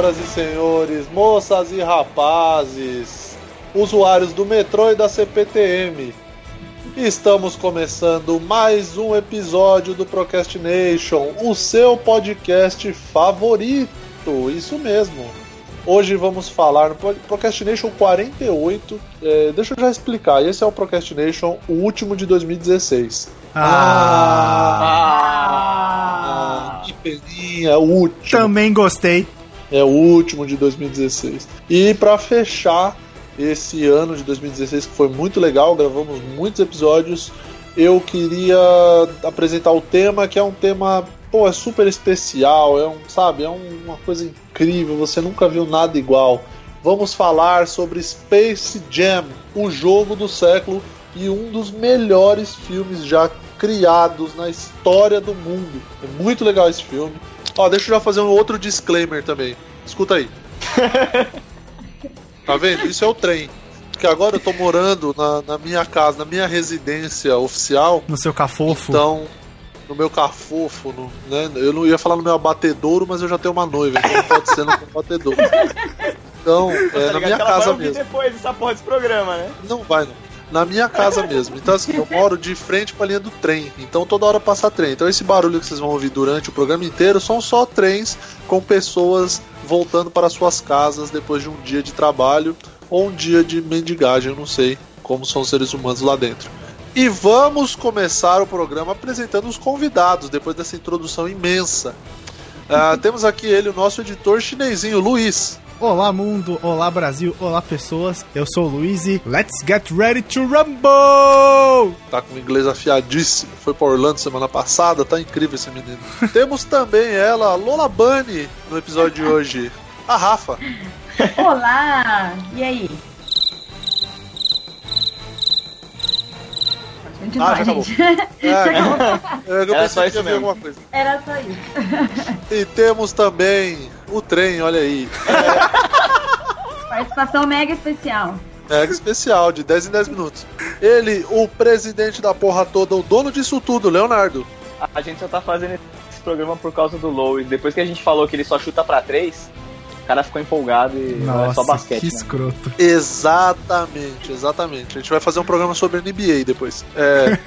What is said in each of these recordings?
Senhoras e senhores, moças e rapazes, usuários do metrô e da CPTM. Estamos começando mais um episódio do Procrastination, o seu podcast favorito. Isso mesmo. Hoje vamos falar no Procrastination 48. É, deixa eu já explicar. Esse é o Procrastination, o último de 2016. Ah, Ah, que peninha, o último. também gostei. É o último de 2016. E pra fechar esse ano de 2016, que foi muito legal, gravamos muitos episódios, eu queria apresentar o tema, que é um tema, pô, é super especial, é um, sabe, é um- uma coisa incrível, você nunca viu nada igual. Vamos falar sobre Space Jam, o jogo do século e um dos melhores filmes já criados na história do mundo. É muito legal esse filme. Ó, deixa eu já fazer um outro disclaimer também. Escuta aí. Tá vendo? Isso é o trem. Porque agora eu tô morando na, na minha casa, na minha residência oficial. No seu cafofo. Então, no meu cafofo, no, né? Eu não ia falar no meu abatedouro, mas eu já tenho uma noiva, então não pode ser no meu abatedouro. Então, é, Tá na minha casa mesmo. depois dessa porra desse programa, né? Não vai, não. Na minha casa mesmo. Então, assim, eu moro de frente pra linha do trem. Então, toda hora passa trem. Então, esse barulho que vocês vão ouvir durante o programa inteiro são só trens com pessoas voltando para suas casas depois de um dia de trabalho ou um dia de mendigagem. Eu não sei como são os seres humanos lá dentro. E vamos começar o programa apresentando os convidados depois dessa introdução imensa. Ah, temos aqui ele, o nosso editor chinesinho, Luiz. Olá, mundo. Olá, Brasil. Olá, pessoas. Eu sou o Luiz e let's get ready to rumble! Tá com o inglês afiadíssimo. Foi pra Orlando semana passada, tá incrível esse menino. Temos também ela, Lola Bunny, no episódio de hoje. A Rafa. Olá! E aí? Ah, já acabou. gente. É, eu, eu Era só isso mesmo. Era só isso. E temos também o trem, olha aí. Participação mega especial. Mega especial, de 10 em 10 minutos. Ele, o presidente da porra toda, o dono disso tudo, Leonardo. A gente só tá fazendo esse programa por causa do Lois. Depois que a gente falou que ele só chuta pra três, o cara ficou empolgado e não é só Nossa, basquete. que né? escroto. Exatamente, exatamente. A gente vai fazer um programa sobre NBA depois. É,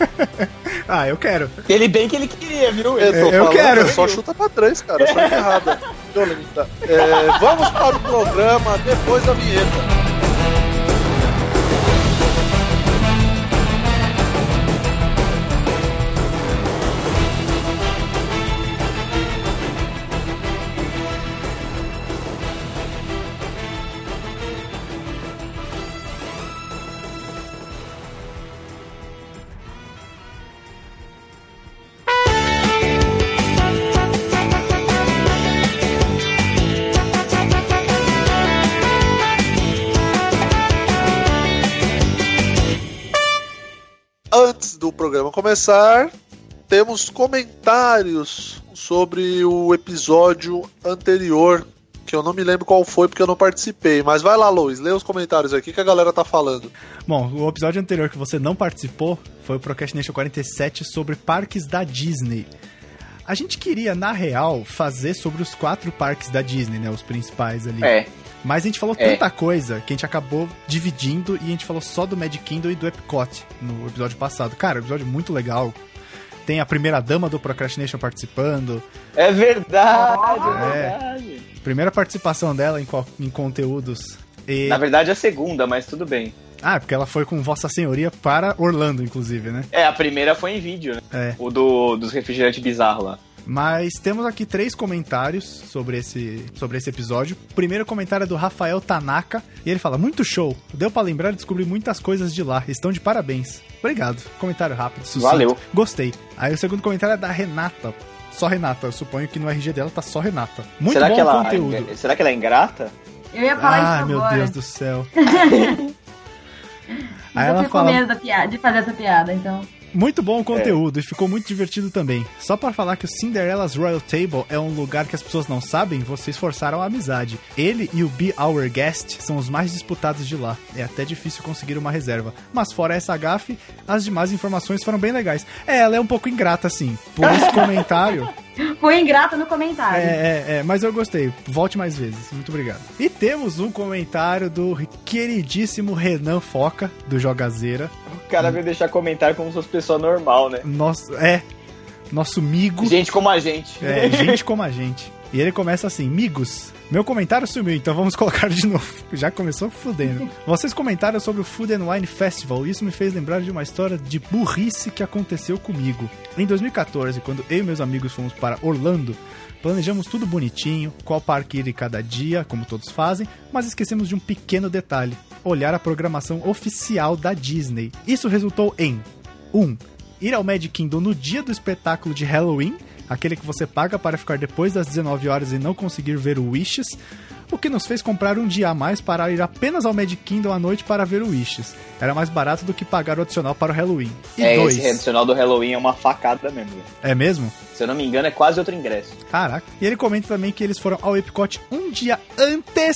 Ah, eu quero. Ele bem que ele queria, viu? eu, Ele... tô eu falando, quero. é Só chuta pra três, cara. Só é errada. Violenta. É, vamos para o programa depois da vinheta. Começar, temos comentários sobre o episódio anterior, que eu não me lembro qual foi porque eu não participei. Mas vai lá, Luiz, lê os comentários aqui que a galera tá falando. Bom, o episódio anterior que você não participou foi o Procrastination 47 sobre parques da Disney. A gente queria, na real, fazer sobre os quatro parques da Disney, né? Os principais ali. É, Mas a gente falou É. tanta coisa que a gente acabou dividindo e a gente falou só do Magic Kingdom e do Epcot no episódio passado. Cara, episódio muito legal. Tem a primeira dama do Procrastination participando. é verdade, é É. verdade. Primeira participação dela em, em conteúdos. E... Na verdade é a segunda, mas tudo bem. Ah, porque ela foi com Vossa Senhoria para Orlando, inclusive, né? É, a primeira foi em vídeo, né? É. O do, dos refrigerantes bizarros lá. Mas temos aqui três comentários sobre esse, sobre esse episódio. O primeiro comentário é do Rafael Tanaka. E ele fala: Muito show. Deu pra lembrar e descobrir muitas coisas de lá. Estão de parabéns. Obrigado. Comentário rápido, sucinto. Valeu. Gostei. Aí o segundo comentário é da Renata. Só Renata. Eu suponho que no RG dela tá só Renata. Muito será bom que ela, o conteúdo. Será que ela é ingrata? Eu ia falar Ai, isso meu agora. Deus do céu. Aí eu ela fico com fala, medo da piada, de fazer essa piada, então. Muito bom o conteúdo e ficou muito divertido também. Só pra falar que o Cinderella's Royal Table é um lugar que as pessoas não sabem, vocês forçaram a amizade. Ele e o Be Our Guest são os mais disputados de lá. É até difícil conseguir uma reserva. Mas fora essa gafe, as demais informações foram bem legais. É, ela é um pouco ingrata, assim. Por esse comentário, Foi ingrato no comentário. É, é, é, mas eu gostei. Volte mais vezes. Muito obrigado. E temos um comentário do queridíssimo Renan Foca, do Jogazeira. O cara veio deixar comentário como se fosse pessoa normal, né? Nosso, é, nosso amigo. Gente como a gente. É, gente como a gente. E ele começa assim, amigos, meu comentário sumiu, então vamos colocar de novo. Já começou fudendo. Vocês comentaram sobre o Food and Wine Festival e isso me fez lembrar de uma história de burrice que aconteceu comigo. Em 2014, quando eu e meus amigos fomos para Orlando, planejamos tudo bonitinho, qual parque ir cada dia, como todos fazem, mas esquecemos de um pequeno detalhe: olhar a programação oficial da Disney. Isso resultou em 1. Um, ir ao Magic Kingdom no dia do espetáculo de Halloween aquele que você paga para ficar depois das 19 horas e não conseguir ver o Wishes, o que nos fez comprar um dia a mais para ir apenas ao Magic Kingdom à noite para ver o Wishes. Era mais barato do que pagar o adicional para o Halloween. E é, dois... esse adicional do Halloween é uma facada mesmo. É mesmo? Se eu não me engano, é quase outro ingresso. Caraca. E ele comenta também que eles foram ao Epcot um dia antes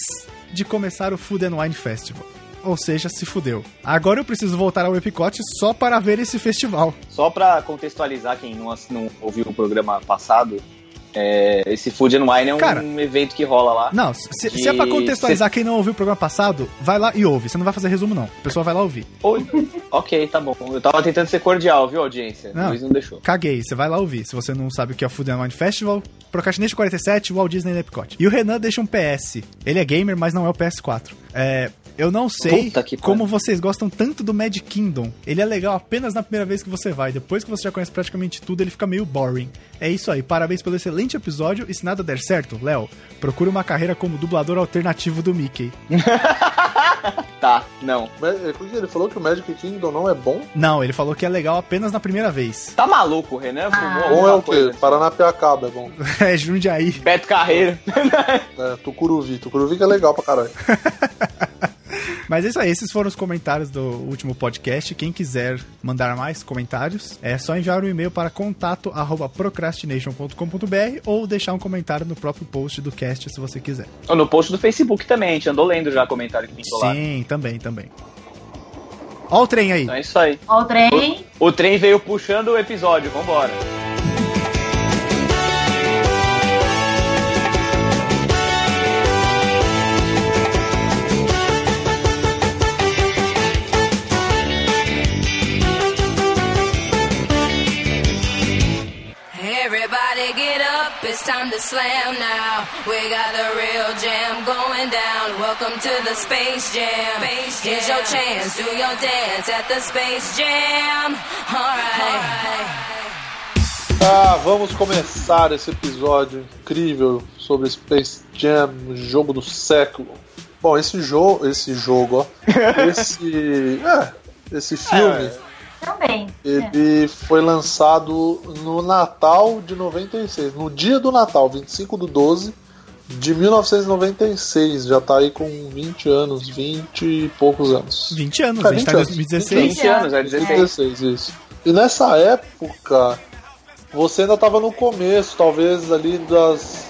de começar o Food and Wine Festival ou seja, se fudeu. Agora eu preciso voltar ao Epicote só para ver esse festival. Só para contextualizar quem não, não ouviu o programa passado, é, esse Food and Wine é um Cara, evento que rola lá. Não, se, se é pra contextualizar quem não ouviu o programa passado, vai lá e ouve. Você não vai fazer resumo, não. O pessoal vai lá ouvir. ok, tá bom. Eu tava tentando ser cordial, viu, audiência? Não, Luiz não deixou. Caguei, você vai lá ouvir. Se você não sabe o que é o Food and Wine Festival, Procrastination 47, Walt Disney Epcot. E o Renan deixa um PS. Ele é gamer, mas não é o PS4. É, eu não sei como vocês gostam tanto do Mad Kingdom. Ele é legal apenas na primeira vez que você vai. Depois que você já conhece praticamente tudo, ele fica meio boring. É isso aí. Parabéns pelo excelente episódio. E se nada der certo, Léo, procure uma carreira como dublador alternativo do Mickey. tá, não. Ele falou que o Magic Kingdom não é bom? Não, ele falou que é legal apenas na primeira vez. Tá maluco, Renan? Ah. Bom é o quê? Paranapiacaba é bom. é, Jundiaí. Beto Carreiro. é, Tucuruvi. Tucuruvi que é legal pra caralho. Mas é isso aí, esses foram os comentários do último podcast. Quem quiser mandar mais comentários, é só enviar um e-mail para contato@procrastination.com.br ou deixar um comentário no próprio post do cast se você quiser. Ou no post do Facebook também, a gente andou lendo já comentário que pintou lá. Sim, também, também. Ó o trem aí. Então é isso aí. Ó o trem. O, o trem veio puxando o episódio, vambora. It's time to slam now. We got the real jam going down. Welcome to the Space Jam. Space jam. Here's your chance, do your dance at the Space Jam. Alright. Ah, vamos começar esse episódio incrível sobre Space Jam, jogo do século. Bom, esse jogo, esse jogo, ó, esse, é, esse filme. É também. Ele é. foi lançado no Natal de 96, no dia do Natal, 25 do 12 de 1996. Já tá aí com 20 anos, 20 e poucos anos. 20 anos, é, 20 a gente tá em 2016. 20 anos, é 16. 16, isso. E nessa época, você ainda tava no começo, talvez, ali das,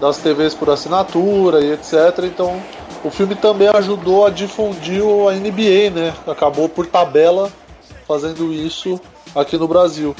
das TVs por assinatura e etc. Então, o filme também ajudou a difundir a NBA, né? Acabou por tabela fazendo isso aqui no Brasil.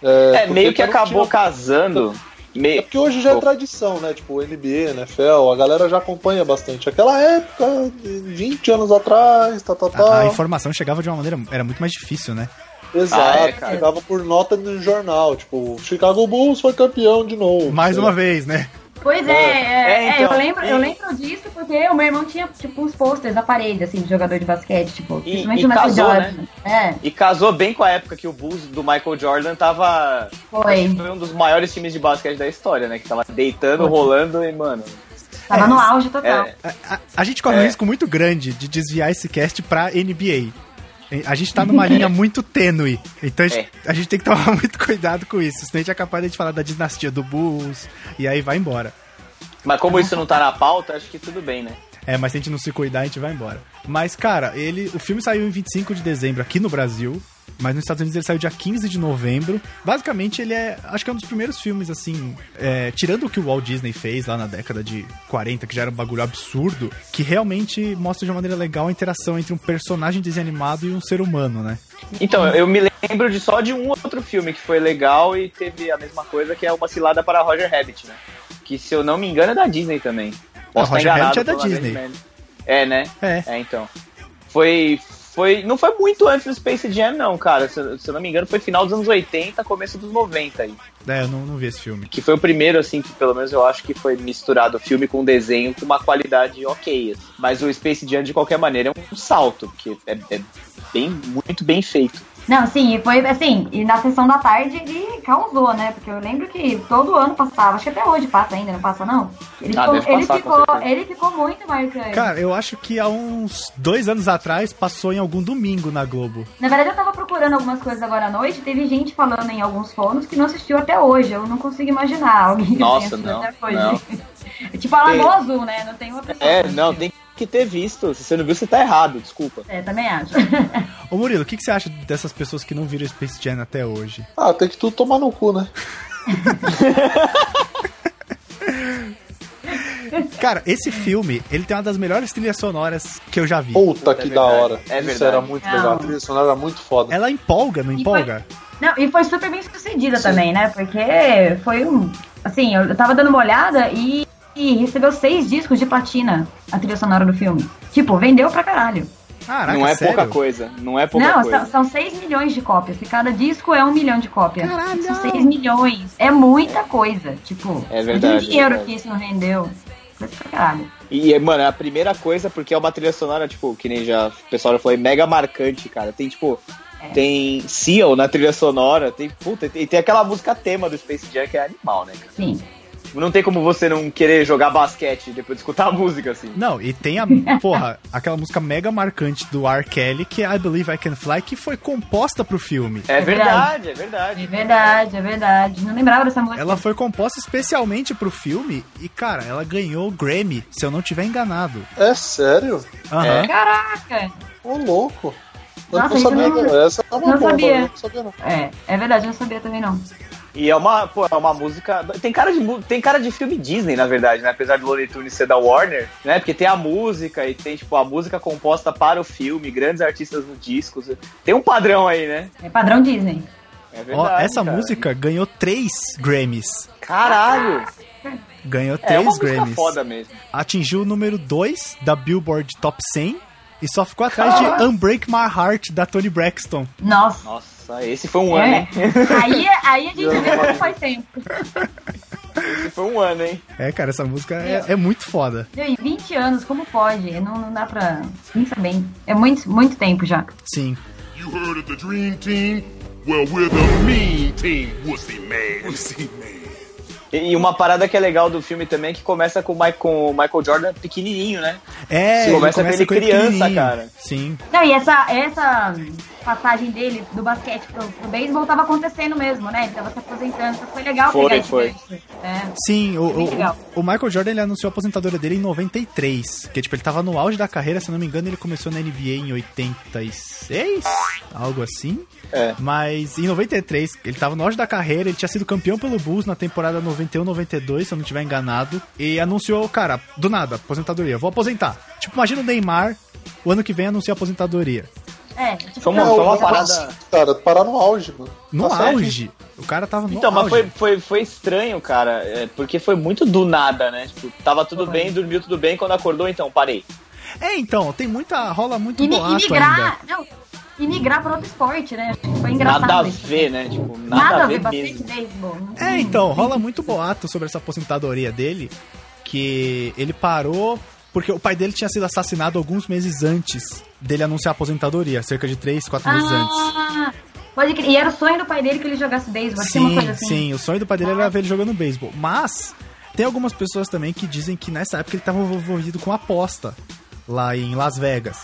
É, é meio que acabou tinha... casando. Meio... É porque hoje já é tradição, né? Tipo, NBA, NFL, a galera já acompanha bastante. Aquela época, 20 anos atrás, tá, tá, tá. A, a informação chegava de uma maneira. Era muito mais difícil, né? Exato, ah, é, chegava por nota no jornal. Tipo, Chicago Bulls foi campeão de novo. Mais uma vez, né? Pois é, é, é, é então, eu, lembro, e... eu lembro disso porque o meu irmão tinha, tipo, uns posters na parede, assim, de jogador de basquete, tipo, e, principalmente e o Michael casou, Jordan. Né? É. E casou bem com a época que o Bulls do Michael Jordan tava. Foi. Foi um dos maiores times de basquete da história, né? Que tava deitando, Foi. rolando e, mano. Tava é, no auge total. É, a, a, a, gente corre um risco muito grande de desviar esse cast pra NBA. A gente tá numa linha muito tênue. Então a gente, é. a gente, tem que tomar muito cuidado com isso. Senão a gente é capaz de falar da dinastia do Bulls e aí vai embora. Mas como isso não tá na pauta, acho que tudo bem, né? É, mas se a gente não se cuidar, a gente vai embora. Mas, cara, ele. O filme saiu em 25 de dezembro aqui no Brasil. Mas nos Estados Unidos ele saiu dia 15 de novembro. Basicamente, ele é, acho que é um dos primeiros filmes, assim, é, tirando o que o Walt Disney fez lá na década de 40, que já era um bagulho absurdo, que realmente mostra de uma maneira legal a interação entre um personagem desanimado e um ser humano, né? Então, eu me lembro de só de um outro filme que foi legal e teve a mesma coisa, que é Uma Cilada para Roger Rabbit, né? Que, se eu não me engano, é da Disney também. Posso Roger Rabbit é da Disney. É, né? É. É, então. Foi, foi, não foi muito antes do Space Jam, não, cara. Se, se, eu não me engano, foi final dos anos 80, começo dos 90 aí. É, eu não, não vi esse filme. Que foi o primeiro, assim, que pelo menos eu acho que foi misturado filme com desenho com uma qualidade ok. Assim. Mas o Space Jam, de qualquer maneira, é um salto, porque é, é bem, muito bem feito. Não, sim, e foi assim, e na sessão da tarde ele causou, né? Porque eu lembro que todo ano passava, acho que até hoje passa ainda, não passa não? Ele, ah, ficou, ele, ficou, ele ficou muito marcante. Cara, eu acho que há uns dois anos atrás passou em algum domingo na Globo. Na verdade, eu tava procurando algumas coisas agora à noite, teve gente falando em alguns fóruns que não assistiu até hoje. Eu não consigo imaginar alguém que Nossa, não, até hoje. Não. tipo a Lagoa Azul, né? Não tem uma pessoa. É, não, tem que ter visto. Se você não viu, você tá errado, desculpa. É, também acho. Ô Murilo, o que, que você acha dessas pessoas que não viram Space Jam até hoje? Ah, tem que tudo tomar no cu, né? Cara, esse filme, ele tem uma das melhores trilhas sonoras que eu já vi. Puta é que verdade. da hora. É Isso verdade. era muito legal. A trilha sonora era muito foda. Ela empolga, não E empolga? Não, e foi super bem sucedida também, né? Porque foi um. Assim, eu tava dando uma olhada e, e recebeu seis discos de platina a trilha sonora do filme. Tipo, vendeu pra caralho. Caraca, não é sério? pouca coisa. Não é pouca não, coisa. são, são 6 milhões de cópias. E cada disco é um milhão de cópias. Caralho! São 6 milhões. É muita coisa. Tipo, É verdade, o dinheiro é verdade. que isso não rendeu. Coisa pra caralho. E, mano, é a primeira coisa, porque é uma trilha sonora, tipo, que nem já o pessoal já falou, é mega marcante, cara. Tem, tipo, É. tem Seal na trilha sonora, tem, puta, e tem aquela música tema do Space Jam que é animal, né, cara? Sim. Não tem como você não querer jogar basquete depois de escutar a música, assim. Não, e tem a, porra, aquela música mega marcante do R. Kelly, que é I Believe I Can Fly, que foi composta pro filme. É É verdade, é É verdade. verdade, é verdade. Não lembrava dessa música. Ela foi composta especialmente pro filme e, cara, ela ganhou o Grammy, se eu não tiver enganado. É sério? Aham. É? Caraca! Ô, louco. Eu Nossa, não sabia, não- não. Essa é uma não bomba, sabia. não sabia não. É, é verdade, eu não sabia também não. E é uma, pô, é uma música. Tem cara, de, tem cara de filme Disney, na verdade, né? Apesar do Looney Tunes ser da Warner, né? Porque tem a música e tem, tipo, a música composta para o filme, grandes artistas no disco. Tem um padrão aí, né? É padrão Disney. É Ó, verdade. essa cara. música ganhou três Grammys. Caralho! Ganhou É três uma Grammys. foda mesmo. Atingiu o número 2 da Billboard Top 100 e só ficou atrás de Unbreak My Heart da Tony Braxton. Nossa. Nossa, esse foi um ano, É. hein? Aí, aí a gente vê como faz tempo. Esse foi um ano, hein? É, cara, essa música é, é muito foda. Meu, E 20 anos, como pode? Não, não dá pra pensar bem. É muito, muito tempo já. Sim. You heard of the Dream Team? Well, we're the Mean Team, Wussy Man. Wussy Man. E uma parada que é legal do filme também é que começa com o Michael, com o Michael Jordan pequenininho, né? É, ele começa com ele criança, cara. Sim. Não, e essa, essa passagem dele do basquete pro, pro beisebol tava acontecendo mesmo, né? Ele tava se aposentando, então foi legal Foi, pegar foi. gancho. É. Sim, o, o, o Michael Jordan ele anunciou a aposentadoria dele em 93. Que tipo, ele tava no auge da carreira, se eu não me engano, ele começou na NBA em 86, algo assim. É. Mas em 93, ele tava no auge da carreira, ele tinha sido campeão pelo Bulls na temporada 91-92, se eu não estiver enganado. E anunciou, cara, do nada, aposentadoria, vou aposentar. Tipo, imagina o Neymar, o ano que vem anuncia a aposentadoria. É, tipo, Foi uma, não, foi uma parada. Cara, parar no auge, mano. No Tá certo? auge. O cara tava no Então, mas auge. foi, foi, foi estranho, cara, é, porque foi muito do nada, né? Tipo, tava tudo bem, dormiu tudo bem, quando acordou, então, parei. É, então, tem muita. rola muito E, mi- e boato ainda. migrar, não, e migrar pra outro esporte, né? Foi engraçado. Nada a isso. ver, né? Tipo, nada, Nada a ver mesmo. beisebol. Não É, então, rola muito boato sobre essa aposentadoria dele, que ele parou porque o pai dele tinha sido assassinado alguns meses antes dele anunciar a aposentadoria, cerca de 3, 4 meses antes. Ah, pode crer. E era o sonho do pai dele que ele jogasse beisebol. acho que uma Sim, coisa assim. sim, o sonho do pai dele era ver ele jogando beisebol. Mas tem algumas pessoas também que dizem que nessa época ele estava envolvido com aposta lá em Las Vegas.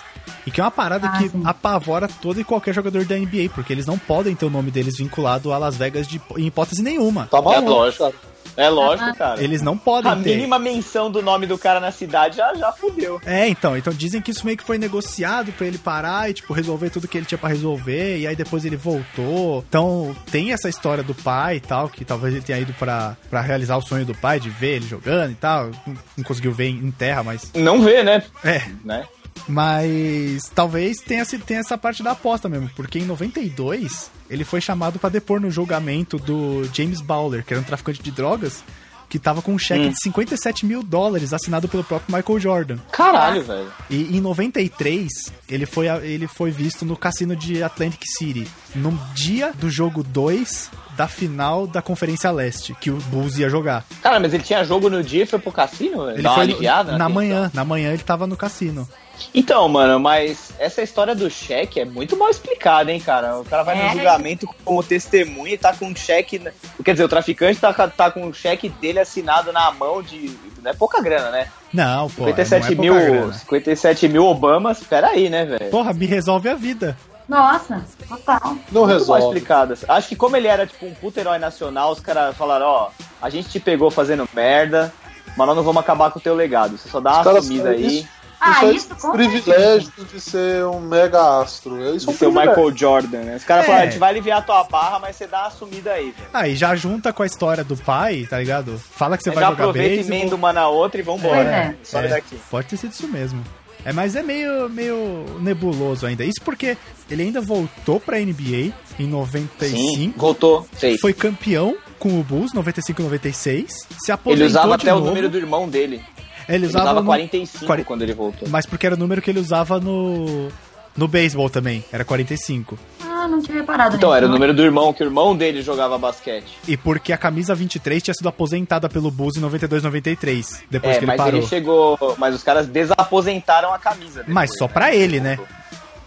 E que é uma parada Ah, que sim. apavora todo e qualquer jogador da NBA, porque eles não podem ter o nome deles vinculado a Las Vegas de, em hipótese nenhuma. Tá É maluco, lógico. É lógico, cara. Eles não podem A ter. mínima menção do nome do cara na cidade já, já fudeu. É, então, então dizem que isso meio que foi negociado pra ele parar e, tipo, resolver tudo que ele tinha pra resolver, e aí depois ele voltou. Então, tem essa história do pai e tal, que talvez ele tenha ido pra, pra realizar o sonho do pai, de ver ele jogando e tal. Não, não conseguiu ver em terra, mas. Não vê, né? É, né? Mas talvez tenha, tenha essa parte da aposta mesmo, porque em 92 ele foi chamado pra depor no julgamento do James Bowler, que era um traficante de drogas, que tava com um cheque de 57 mil dólares assinado pelo próprio Michael Jordan. Caralho, velho. E em 93, ele foi, ele foi visto no cassino de Atlantic City, no dia do jogo 2 da final da Conferência Leste, que o Bulls ia jogar. Cara, mas ele tinha jogo no dia e foi pro cassino? Ele Dá foi no- aliviada na manhã, na manhã ele tava no cassino. Então, mano, mas essa história do cheque é muito mal explicada, hein, cara? O cara vai É. no julgamento como testemunha e tá com um cheque. na- Quer dizer, o traficante tá, tá com o cheque dele assinado na mão de. Não é pouca grana, né? Não, pô, 57 não é pouca mil. grana. 57 mil Obamas, peraí, né, velho? Porra, me resolve a vida. Nossa, total. Não Muito mal resolve. explicadas. Acho que como ele era tipo um puto herói nacional, os caras falaram, ó, a gente te pegou fazendo merda, mas nós não vamos acabar com o teu legado. Você só dá Os uma sumida aí isso- Ah, isso é isso com privilégio de ser um mega astro. Isso é de um ser o. Michael Jordan, né? Os caras É. falaram, a gente vai aliviar a tua barra, mas você dá uma sumida aí, velho. Ah, e já junta com a história do pai, tá ligado? Fala que você vai Já jogar aproveita e beisebol. emenda uma na outra e vambora. Pois é. Sobe daqui. Pode ter sido isso mesmo. É, mas é meio, meio nebuloso ainda. Isso porque ele ainda voltou pra NBA em 95. Sim, voltou. Sei. Foi campeão com o Bulls 95 e 96. Se Ele aposentou usava de até novo. o número do irmão dele. Ele Ele usava, usava no- 45 quaren- quando ele voltou. Mas porque era o número que ele usava no no beisebol também, era 45. Ah, não tinha reparado Então, nisso, era o número do irmão, que o irmão dele jogava basquete. E porque a camisa 23 tinha sido aposentada pelo Bulls em 92 93, depois É, que ele mas parou. ele chegou. Mas os caras desaposentaram a camisa. depois, Mas só né? pra ele, né?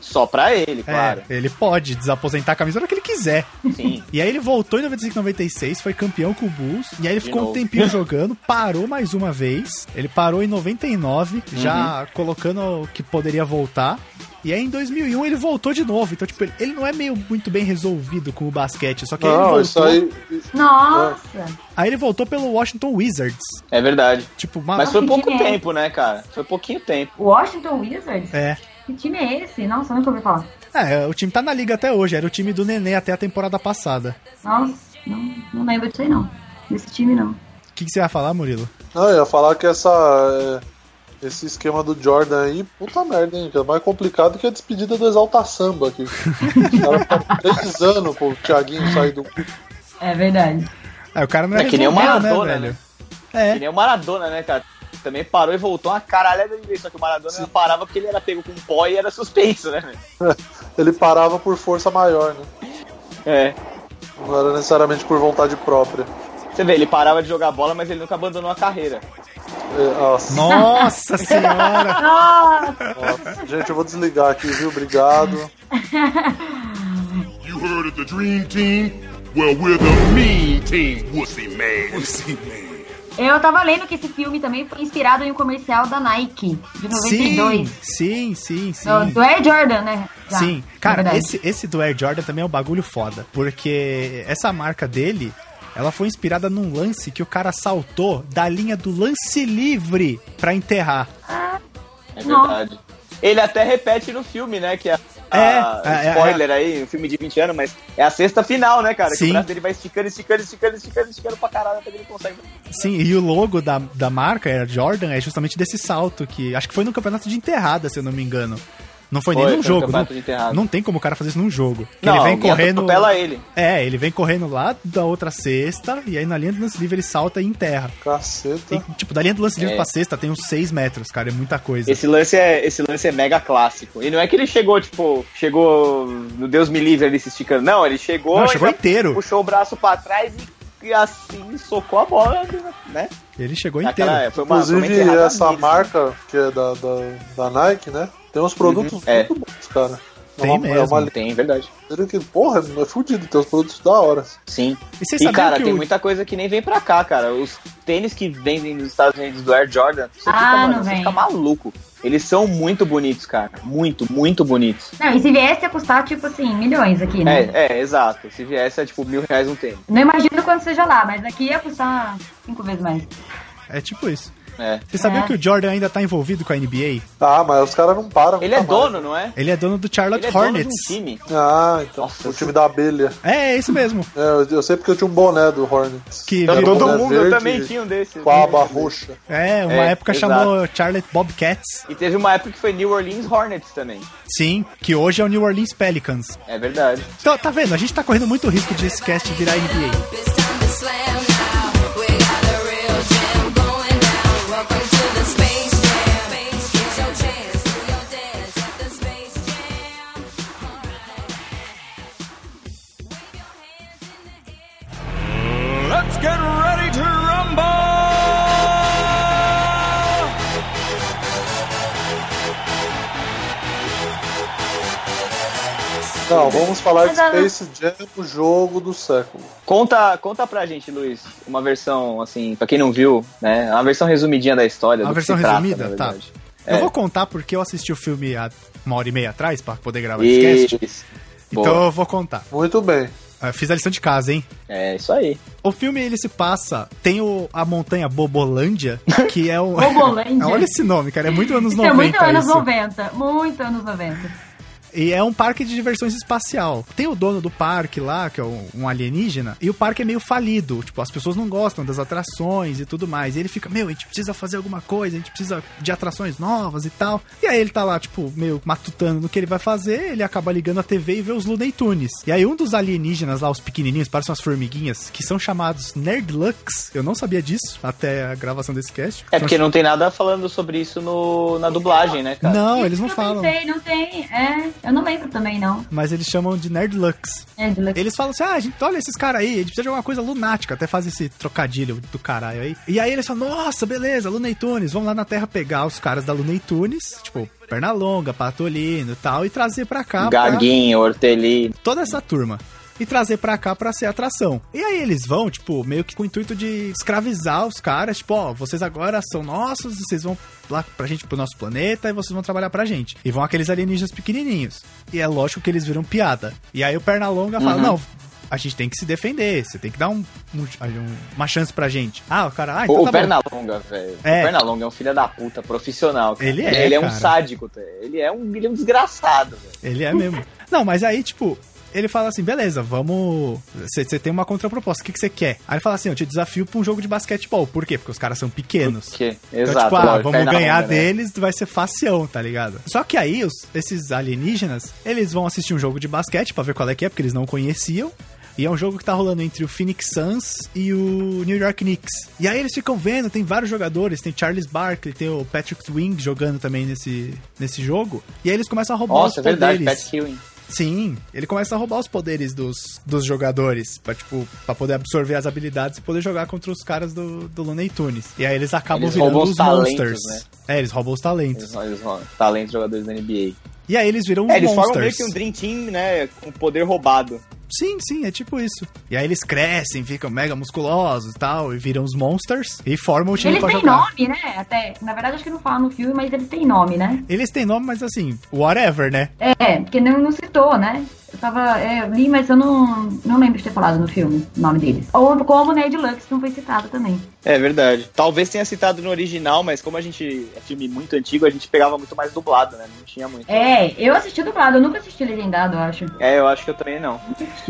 Só pra ele, claro. É, ele pode desaposentar a camisa na hora que ele quiser. Sim. E aí ele voltou em 95 96, foi campeão com o Bulls, e aí ele De ficou um tempinho jogando, parou mais uma vez. Ele parou em 99, já Uhum. colocando que poderia voltar. E aí em 2001 ele voltou de novo. Então, tipo, ele, ele não é meio muito bem resolvido com o basquete, só que ele Não, voltou. isso aí. Nossa. Aí ele voltou pelo Washington Wizards. É verdade. Tipo, uma... Mas foi pouco é tempo, né, cara? Foi pouquinho tempo. Washington Wizards? É. Que time é esse? Nossa, nunca ouvi falar. É, o time tá na liga até hoje, era o time do Nenê até a temporada passada. Nossa, não, não lembro disso aí não. Desse time não. O que, que você ia falar, Murilo? Não, eu ia falar que essa. é, Esse esquema do Jordan aí, puta merda, hein? É mais complicado que a despedida do Exalta Samba aqui. Os caras ficaram três anos pro Thiaguinho sair do. É verdade. É, o cara não é, É que nem o resolvido, Maradona, né, né? velho? É. Que nem o Maradona, né, cara? Também parou e voltou uma caralhada de vez. Só que o Maradona não parava porque ele era pego com pó e era suspenso, né? Ele parava por força maior, né? É. Não era necessariamente por vontade própria. Você vê, ele parava de jogar bola, mas ele nunca abandonou a carreira. É, nossa, Nossa senhora! Nossa, nossa. Gente, eu vou desligar aqui, viu? Obrigado. You heard of the Dream Team? Well, we're the Mean Team, Wussy Man. Wussy Man. Eu tava lendo que esse filme também foi inspirado em um comercial da Nike, de 92. Sim, sim, sim, sim. Do, do Air Jordan, né? Já, Sim, cara, esse, esse do Air Jordan também é um bagulho foda. Porque essa marca dele, ela foi inspirada num lance que o cara saltou da linha do lance livre pra enterrar. É Nossa. verdade. Ele até repete no filme, né? Que é. É, a- é, é, spoiler aí, um filme de 20 anos, mas é a sexta final, né, cara? Que Sim. o braço dele vai esticando, esticando, esticando, esticando, esticando pra caralho até que ele consegue. Sim, e o logo da, da marca, Air Jordan, é justamente desse salto que. Acho que foi no campeonato de enterrada, se eu não me engano. Não foi, Foi, nem foi num no jogo. Não, não tem como o cara fazer isso num jogo. Que Não, ele vem alguém correndo. ele. É, ele vem correndo lá da outra cesta, e aí na linha do lance livre ele salta e enterra. Caceta. Tem, tipo, da linha do lance livre É. pra sexta tem uns 6 metros, cara, é muita coisa. Esse lance, é, esse lance é mega clássico. E não é que ele chegou, tipo, chegou no Deus me livre ali se esticando. Não, ele chegou, Não, e chegou inteiro. puxou o braço pra trás e, e assim socou a bola, né? Ele chegou inteiro. Aquela, foi uma, foi uma Inclusive, essa marca, que é da, da, da Nike, né? Tem uns produtos Uhum, é. muito bons, cara. Tem é uma, É mesmo. uma Tem, verdade. linha que, porra, é fudido, tem uns produtos da hora. Sim. E vocês E, cara, que tem o- muita coisa que nem vem pra cá, cara. Os tênis que vendem nos Estados Unidos do Air Jordan, você Ah, fica, mano, não você vem. fica maluco. Eles são muito bonitos, cara. Muito, muito bonitos. Não, e se viesse a custar, tipo assim, milhões aqui, né? É, é, exato. Se viesse, é tipo mil reais um tênis. Não imagino quando seja lá, mas aqui ia custar cinco vezes mais. É tipo isso. É. Vocês sabiam É. que o Jordan ainda tá envolvido com a NBA? Ah, mas os caras não param. Ele é mais. dono, não é? Ele é dono do Charlotte Ele é dono de um Hornets. time. Ah, então. Nossa, o time da abelha. É, é isso mesmo. É, eu, eu sei porque eu tinha um boné do Hornets. Que virou- todo mundo verde também tinha um desses. Com a aba roxa. É, uma É, época exato. chamou Charlotte Bobcats. E teve uma época que foi New Orleans Hornets também. Sim, que hoje é o New Orleans Pelicans. É verdade. Então, tá vendo? A gente tá correndo muito risco de esse cast virar NBA. Não, vamos falar de Space Jam, o jogo do século. Conta, conta pra gente, Luiz, uma versão, assim, pra quem não viu, né? Uma versão resumidinha da história. Uma do que versão trata, resumida? na Tá. verdade. Eu É. vou contar porque eu assisti o filme há uma hora e meia atrás pra poder gravar esse cast. Então Boa. eu vou contar. Muito bem. Eu fiz a lição de casa, hein? É isso aí. O filme ele se passa. Tem o, a montanha Bobolândia, que é o. Bobolândia? Olha esse nome, cara. É muito anos Isso 90. é muito anos isso. 90. Muito anos 90. E é um parque de diversões espacial. Tem o dono do parque lá, que é um, alienígena, e o parque é meio falido. Tipo, as pessoas não gostam das atrações e tudo mais. E ele fica, meu, a gente precisa fazer alguma coisa, a gente precisa de atrações novas e tal. E aí ele tá lá, tipo, meio matutando no que ele vai fazer, ele acaba ligando a TV e vê os Looney Tunes. E aí um dos alienígenas lá, os pequenininhos, parecem umas formiguinhas, que são chamados Nerdlux. Eu não sabia disso até a gravação desse cast. É porque não tem nada falando sobre isso no, na dublagem, né, cara? Não, eles não falam. pensei, não tem. É, eu não lembro também, não. Mas eles chamam de Nerdlux. É, de le- Eles falam assim: ah, gente, olha esses caras aí, a gente precisa de alguma coisa lunática. Até faz esse trocadilho do caralho aí. E aí eles falam: nossa, beleza, Looney Tunes, vamos lá na Terra pegar os caras da Looney Tunes, tipo, Pernalonga, Patolino e tal, e trazer pra cá pra Gaguinho, Hortelino. toda essa turma. E trazer pra cá pra ser atração. E aí eles vão, tipo, meio que com o intuito de escravizar os caras. Tipo, ó, vocês agora são nossos, vocês vão lá pra gente, pro nosso planeta, e vocês vão trabalhar pra gente. E vão aqueles alienígenas pequenininhos. E é lógico que eles viram piada. E aí o Pernalonga fala, não... A gente tem que se defender, você tem que dar um, um- uma chance pra gente. Ah, o cara, ah, então o tá. Pernalonga, velho. É. O Pernalonga é um filho da puta profissional. cara. Ele é, Ele é um cara. sádico, tá? ele é um, ele é um desgraçado, velho. Ele é mesmo. Não, mas aí, tipo, ele fala assim: beleza, vamos. Você tem uma contraproposta, o que você quer? Aí ele fala assim: eu te desafio pra um jogo de basquetebol. Por quê? Porque os caras são pequenos. Porque, Então, exato. tipo, ah, vamos ganhar né? deles, vai ser facião, tá ligado? Só que aí, os- esses alienígenas, eles vão assistir um jogo de basquete pra ver qual é que é, porque eles não conheciam. E é um jogo que tá rolando entre o Phoenix Suns e o New York Knicks. E aí eles ficam vendo, tem vários jogadores, tem Charles Barkley, tem o Patrick Swing jogando também nesse, nesse jogo. E aí eles começam a roubar Nossa, é os verdade, poderes. Pat Ewing. Sim, ele começa a roubar os poderes dos, dos jogadores, pra, tipo, pra poder absorver as habilidades e poder jogar contra os caras do, do Looney Tunes. E aí eles acabam Eles virando roubam os os talentos, monsters. né? É, eles roubam os talentos. Eles, eles, talentos jogadores da NBA. E aí eles viram os É, eles formam monsters. meio que um Dream Team, né? Com poder roubado. Sim, sim, é tipo isso. E aí eles crescem, ficam mega musculosos e tal, e viram os monsters e formam o time Eles pra têm jogar. nome, né? Até, na verdade, acho que não fala no filme, mas eles têm nome, né? Eles têm nome, mas assim, whatever, né? É, porque não, não citou, né? Eu tava. é, li, mas eu não, não lembro de ter falado no filme o nome deles. Ou como o Ned Lux não foi citado também. É verdade. Talvez tenha citado no original, mas como a gente é filme muito antigo, a gente pegava muito mais dublado, né? Não tinha muito. É, eu assisti dublado, eu nunca assisti legendado, eu acho. É, eu acho que eu também não.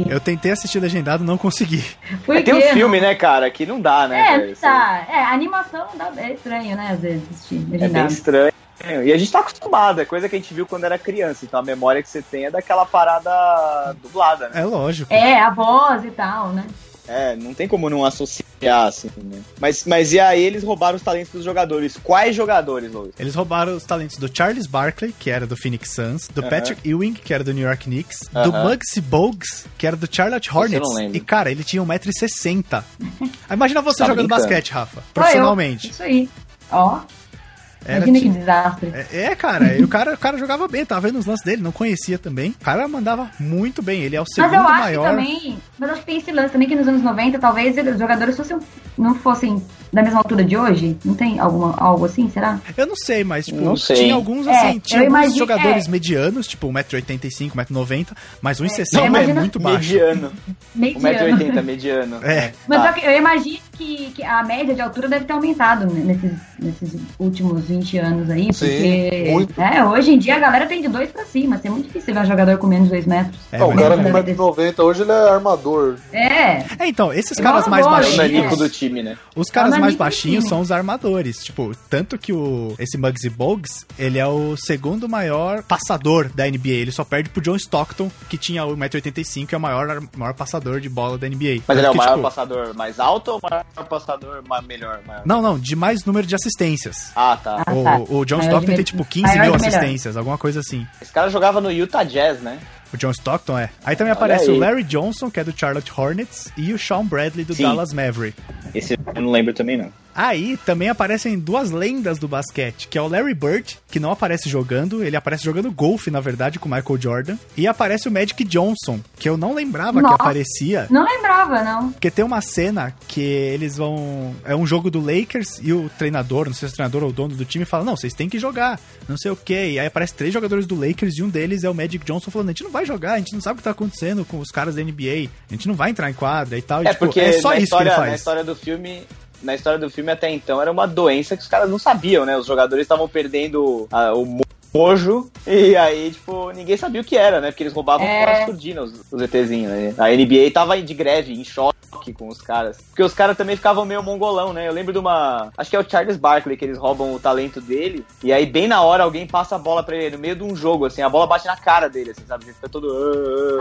Eu tentei assistir legendado, não consegui. Por É, tem um filme, né, cara, que não dá, né? É, velho? tá. É, a animação dá, é estranho, né? Às vezes assistir É bem legendado. estranho. E a gente tá acostumado, é coisa que a gente viu quando era criança. Então a memória que você tem é daquela parada dublada, né? É lógico. É, a voz e tal, né? É, não tem como não associar, assim, né? Mas, mas e aí eles roubaram os talentos dos jogadores. Quais jogadores, Luiz? Eles roubaram os talentos do Charles Barkley, que era do Phoenix Suns, do Aham. Patrick Ewing, que era do New York Knicks, do Aham. Muggsy Bogues, que era do Charlotte Hornets. não lembro. E, cara, ele tinha 1,60m. Imagina você Tá jogando brincando. basquete, Rafa, Sou eu. profissionalmente. Isso aí. Ó. Era Imagina que desastre. É, é, cara, e o cara, o cara jogava bem, tava vendo os lances dele, não conhecia também. O cara mandava muito bem, ele é o Mas segundo eu acho maior. que também. Mas acho que tem esse lance também que nos anos 90, talvez os jogadores fossem, não fossem da mesma altura de hoje. Não tem alguma, algo assim, será? Eu não sei, mas, tipo, Não sei. tinha alguns, É, assim, eu tinha alguns imagino- jogadores é. medianos, tipo 1,85m, 1,90m, mas 1,60m eu é, imagino- muito baixo. Mediano. Mediano. 1,80m, mediano. É. Mas só que eu imagino que, que a média de altura deve ter aumentado nesses, nesses últimos 20 anos aí, Sim, porque muito. é, hoje em dia a galera tem de 2 pra cima, assim, é muito difícil ver um jogador com menos de 2 metros. É, Não, o cara com Deve 1,90m hoje ele é armador. É, É, então, esses Igual caras mais agora, É o baixinhos. nanico do time, né? Os caras É mais baixinhos são os armadores. Tipo, tanto que o esse Muggsy Bogues, ele é o segundo maior passador da NBA. Ele só perde pro John Stockton, que tinha 1,85m e é o maior, maior passador de bola da NBA. Mas ele é Tanto o que, maior tipo, passador mais alto ou o maior passador ma- melhor? Maior? Não, não, de mais número de assistências. Ah, tá. Ah, o, tá. o John Maior Stockton de tem tipo 15 maior mil assistências, alguma coisa assim. Esse cara jogava no Utah Jazz, né? O John Stockton é. Aí também aparece aí. o Larry Johnson, que é do Charlotte Hornets, e o Sean Bradley do Sim. Dallas Maverick. Esse eu não lembro também, não. Aí também aparecem duas lendas do basquete, que é o Larry Bird, que não aparece jogando, ele aparece jogando golfe, na verdade, com o Michael Jordan, e aparece o Magic Johnson, que eu não lembrava Nossa. que aparecia. não lembrava, não. Porque tem uma cena que eles vão. É um jogo do Lakers e o treinador, não sei se é o treinador ou o dono do time, fala: Não, vocês têm que jogar, não sei o quê. E aí aparece três jogadores do Lakers e um deles é o Magic Johnson falando: A gente não vai jogar, a gente não sabe o que tá acontecendo com os caras da NBA, a gente não vai entrar em quadra e tal. E, É tipo, porque é só na, isso história, que ele na faz. história do filme. Na história do filme até então era uma doença que os caras não sabiam, né? Os jogadores estavam perdendo ah, o mojo e aí, tipo, ninguém sabia o que era, né? Porque eles roubavam É. as turdinas, os, os ETzinhos, né? A NBA tava de greve, em choque com os caras. Porque os caras também ficavam meio mongolão, né? Eu lembro de uma. Acho que é o Charles Barkley, que eles roubam o talento dele. E aí, bem na hora, alguém passa a bola pra ele no meio de um jogo, assim, a bola bate na cara dele, assim, sabe? Ele fica todo.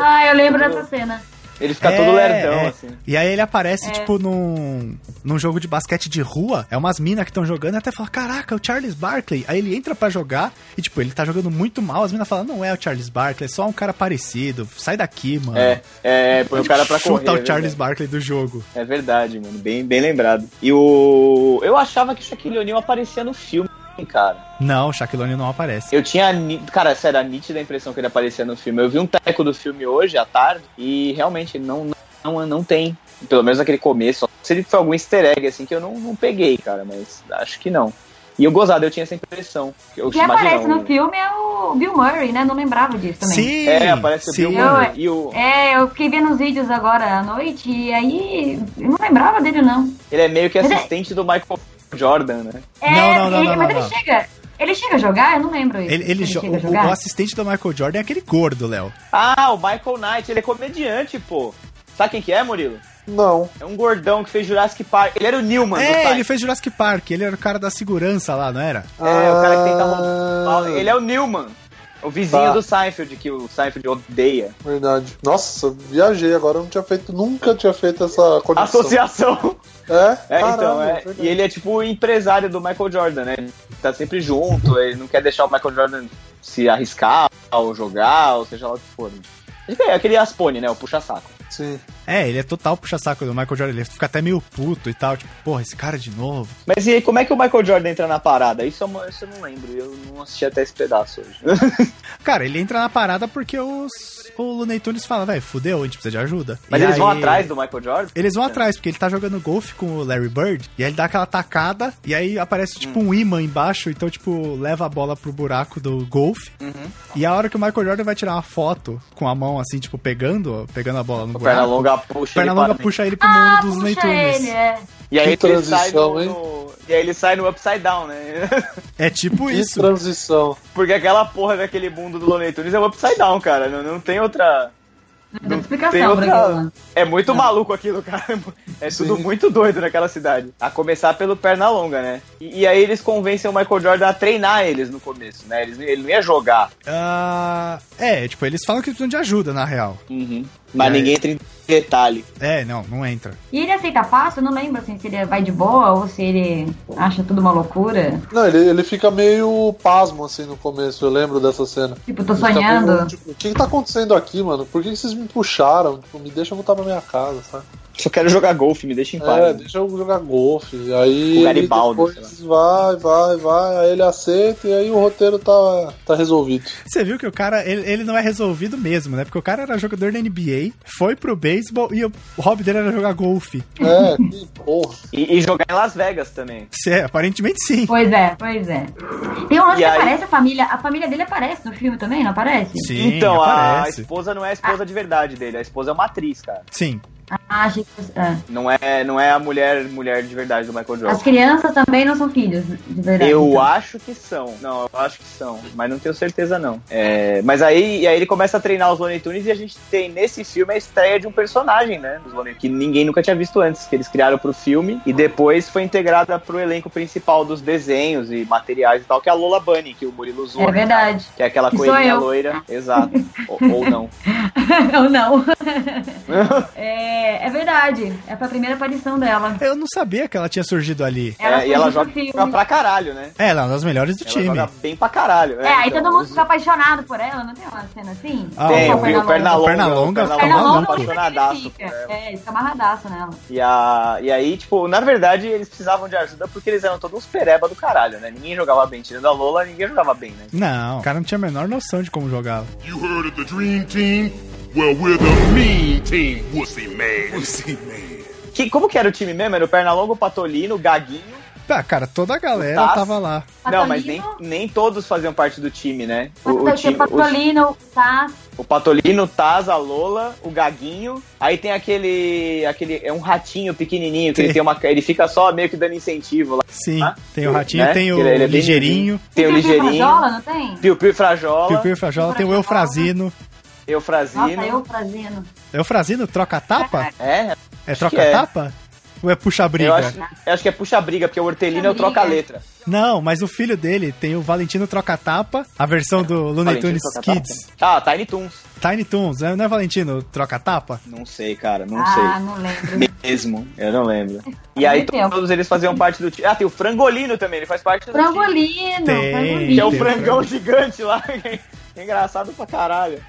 "Ah, ah". Ah, eu lembro dessa cena. Ele fica É, todo lerdão, é. assim. E aí ele aparece, É. tipo, num, num jogo de basquete de rua. É umas minas que estão jogando e até fala: Caraca, é o Charles Barkley. Aí ele entra pra jogar e, tipo, ele tá jogando muito mal. As minas falam: Não é o Charles Barkley, é só um cara parecido. Sai daqui, mano. É, é, põe o cara pra Chuta correr. o é Charles verdade. Barkley do jogo. É verdade, mano. Bem, bem lembrado. E o. Eu achava que o Shaquille O'Neal aparecia no filme, cara. Não, o Shaquille O'Neal não aparece. Eu tinha. Cara, sério, a nítida impressão que ele aparecia no filme. Eu vi um teco do filme hoje, à tarde, e realmente ele não, não, não tem. Pelo menos naquele começo. Se ele foi algum easter egg, assim, que eu não, não peguei, cara, mas acho que não. E o gozado, eu tinha essa impressão. Eu Quem aparece no filme é o Bill Murray, né? Não lembrava disso também. Sim! É, aparece o sim. Bill Eu- Murray. E o, É, eu fiquei vendo os vídeos agora à noite e aí eu não lembrava dele, não. ele é meio que é- assistente do Michael Jordan, né? É, Não, não, não, ele- não, mas não, ele não. chega. Ele chega a jogar? Eu não lembro isso. Ele, ele a o, jogar. o assistente do Michael Jordan é aquele gordo, Léo. Ah, o Michael Knight, ele é comediante, pô. Sabe quem que é, Murilo? Não. É um gordão que fez Jurassic Park. Ele era o Newman é, ele fez Jurassic Park, ele era o cara da segurança lá, não era? É, o cara que tenta Ah, roubar. Ele é o Newman. O vizinho Tá. do Seinfeld, que o Seinfeld odeia. Verdade. Nossa, viajei agora, eu não tinha feito, nunca tinha feito essa conexão. Associação. É? É, Caralho, então, é. verdade. E ele é tipo o empresário do Michael Jordan, né? Ele tá sempre junto, ele não quer deixar o Michael Jordan se arriscar ou jogar, ou seja lá o que for. É aquele Aspone, né? O puxa-saco. Sim. É, ele é total puxa-saco do Michael Jordan, ele fica até meio puto e tal, tipo, porra, esse cara de novo. Mas e aí, como é que o Michael Jordan entra na parada? Isso, é uma- isso eu não lembro, eu não assisti até esse pedaço hoje. Cara, ele entra na parada porque os, o Looney Tunes fala, velho, fudeu, a gente precisa de ajuda. Mas E eles vão aí- atrás do Michael Jordan? Eles vão atrás, porque ele tá jogando golfe com o Larry Bird, e aí ele dá aquela tacada, e aí aparece tipo um imã embaixo, então, tipo, leva a bola pro buraco do golfe. E a hora que o Michael Jordan vai tirar uma foto com a mão assim, tipo, pegando, pegando a bola no O buraco. perna longa puxa perna ele longa para- puxa ele pro mundo Ah, dos ele, é. E aí Que ele sai transição, no, E aí ele sai no upside down, né? É tipo Que isso. transição. Porque aquela porra daquele mundo do Looney Tunes é o upside down, cara. Não, não tem outra. Não tem Tem explicação pra outra... aquilo. É muito maluco aquilo, cara. É tudo Sim. muito doido naquela cidade. A começar pelo perna longa, né? E, e aí eles convencem o Michael Jordan a treinar eles no começo, né? Eles, ele não ia jogar. Ah, é, tipo, eles falam que precisam de ajuda, na real. Mas aí? ninguém entra em detalhe. É, não, não entra. E ele aceita fácil? Eu não lembro assim, se ele vai de boa ou se ele acha tudo uma loucura. Não, ele, ele fica meio pasmo assim no começo, eu lembro dessa cena. Tipo, tô Ele sonhando. meio, tipo, o que, que tá acontecendo aqui, mano? Por que, que vocês me puxaram? Tipo, me deixa voltar pra minha casa, sabe? Só quero jogar golfe, me deixa em É, paz. deixa eu jogar golfe. Aí O ele Garibaldo, depois vai, vai, vai, aí ele aceita e aí o roteiro tá, tá resolvido. Você viu que o cara, ele, ele não é resolvido mesmo, né? Porque o cara era jogador da NBA, foi pro beisebol e o hobby dele era jogar golfe. É, que porra. E, e jogar em Las Vegas também. É, aparentemente sim. Pois é, pois é. Tem um lance E que aí- aparece a família. A família dele aparece no filme também, não aparece? Sim, então, a aparece. esposa não é a esposa de verdade dele, a esposa é uma atriz, cara. Sim. Ah, achei que. é. Não é, não é a mulher, mulher de verdade do Michael Jordan. As crianças também não são filhos, de verdade. Eu então. acho que são. Não, eu acho que são. Mas não tenho certeza, não. É, mas aí, aí ele começa a treinar os Looney Tunes e a gente tem nesse filme a estreia de um personagem, né? Dos Looney que ninguém nunca tinha visto antes. Que eles criaram pro filme e depois foi integrada pro elenco principal dos desenhos e materiais e tal, que é a Lola Bunny, que o Murilo zoou. É verdade. Que é aquela Que coelhinha loira. Exato. ou, ou não. Ou não. é, é verdade. É a primeira aparição dela. Eu não sabia que ela tinha surgido ali. É, e ela joga filme. pra caralho, né? É, ela é uma das melhores do Ela time. joga bem pra caralho. É, aí então, todo mundo fica apaixonado por ela, não tem uma cena assim? Ah, Tem, o Pernalonga. Pernalonga Pernalonga, fica Pernalonga maluco. apaixonadaço fica. ela. É, fica amarradaço nela. E, a, e aí, tipo, na verdade, eles precisavam de ajuda porque eles eram todos uns pereba do caralho, né? Ninguém jogava bem. Tirando a Lola, ninguém jogava bem, né? Não, o cara não tinha a menor noção de como jogava. You heard of the Dream Team? Well, we're the Mean Team, Wussy Man. Wussy Man. Que, como que era o time mesmo? Era o Pernalonga, o Patolino, o Gaguinho. Ah, cara, toda a galera tava lá. Não, mas nem, Patolino. nem todos faziam parte do time, né? O, o, tem time, o Patolino, o Taz. o, o Patolino, o Taz, a Lola, o Gaguinho. Aí tem aquele. aquele é um ratinho pequenininho, que ele Tem. tem uma. Ele fica só meio que dando incentivo lá. Sim, Ah, tem o Ratinho, né? tem o Ele- ele é Ligeirinho, Tem o Tem Ligeirinho. Frajola, não tem? Piu Piu e Frajola. Piu Piu e Frajola, tem o Eufrazino. Eufrazino. Nossa, eu fazendo. Eufrazino troca-tapa? É, É que troca-tapa? Ou é eu puxa-briga? acho, eu acho que é puxa-briga, porque o Hortelino é o troca-letra. Não, mas o filho dele tem o Valentino Troca-Tapa, a versão do Looney Valentino Tunes. Kids. Ah, Tiny Toons. Tiny Toons, não é Valentino Troca-Tapa? Não sei, cara, não Ah, sei. não lembro. Mesmo, eu não lembro. E aí todos eles faziam parte do time. Ah, tem o Frangolino também, ele faz parte do time. Frangolino, Tem. frangolino. Que é o Tem o frangão gigante lá. Engraçado pra caralho.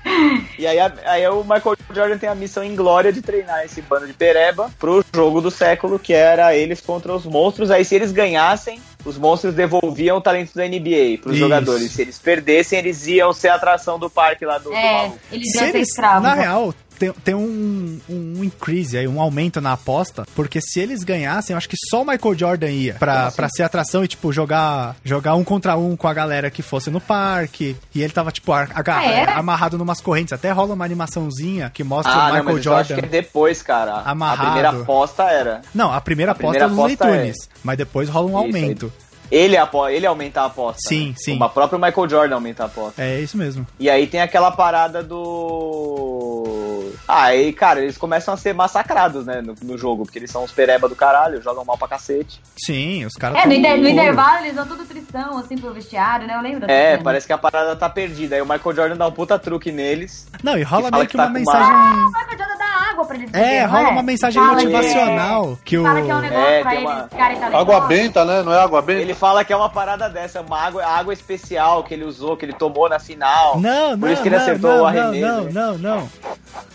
E aí, a- aí o Michael Jordan tem a missão inglória de treinar esse bando de pereba pro jogo do século, que era eles contra os monstros. Aí se eles ganhassem, os monstros devolviam o talento da NBA pros Isso. jogadores. Se eles perdessem, eles iam ser a atração do parque lá do, do É, maluco. eles iam ser eles, escravos. na real, tem, tem um, um increase aí, um aumento na aposta, porque se eles ganhassem, eu acho que só o Michael Jordan ia pra, assim? pra ser atração e, tipo, jogar, jogar um contra um com a galera que fosse no parque. E ele tava, tipo, ar- aga- Ah, é? amarrado numas correntes. Até rola uma animaçãozinha que mostra Ah, o não, Michael mas eu acho Jordan. que é depois, cara. Amarrado. A primeira aposta era. Não, a primeira A aposta primeira é aposta é- Tunes, mas depois rola um Isso, aumento. Ele, ele aumenta a aposta. Sim, né? sim. O próprio Michael Jordan aumenta a aposta. É isso mesmo. E aí tem aquela parada do. Ah, aí, cara, eles começam a ser massacrados, né, no, no jogo, porque eles são uns pereba do caralho, jogam mal pra cacete. Sim, os caras É, no, inter- no intervalo eles vão tudo tristão, assim, pro vestiário, né? Eu lembro É, cena. parece que a parada tá perdida. Aí o Michael Jordan dá um puta truque neles. Não, e rola meio que que tá uma mensagem... Ah, o Michael Jordan dá água pra eles É, beberem, não rola uma mensagem Fala que- motivacional que o... Fala que é um negócio É, pra eles uma- ficarem talentosos. Água benta, né? Não é água benta? Ele fala que é uma parada dessa, uma água, água especial que ele usou, que ele tomou na final. Não, Por não, isso que ele não, acertou não, o não, arremesso. não, não, não.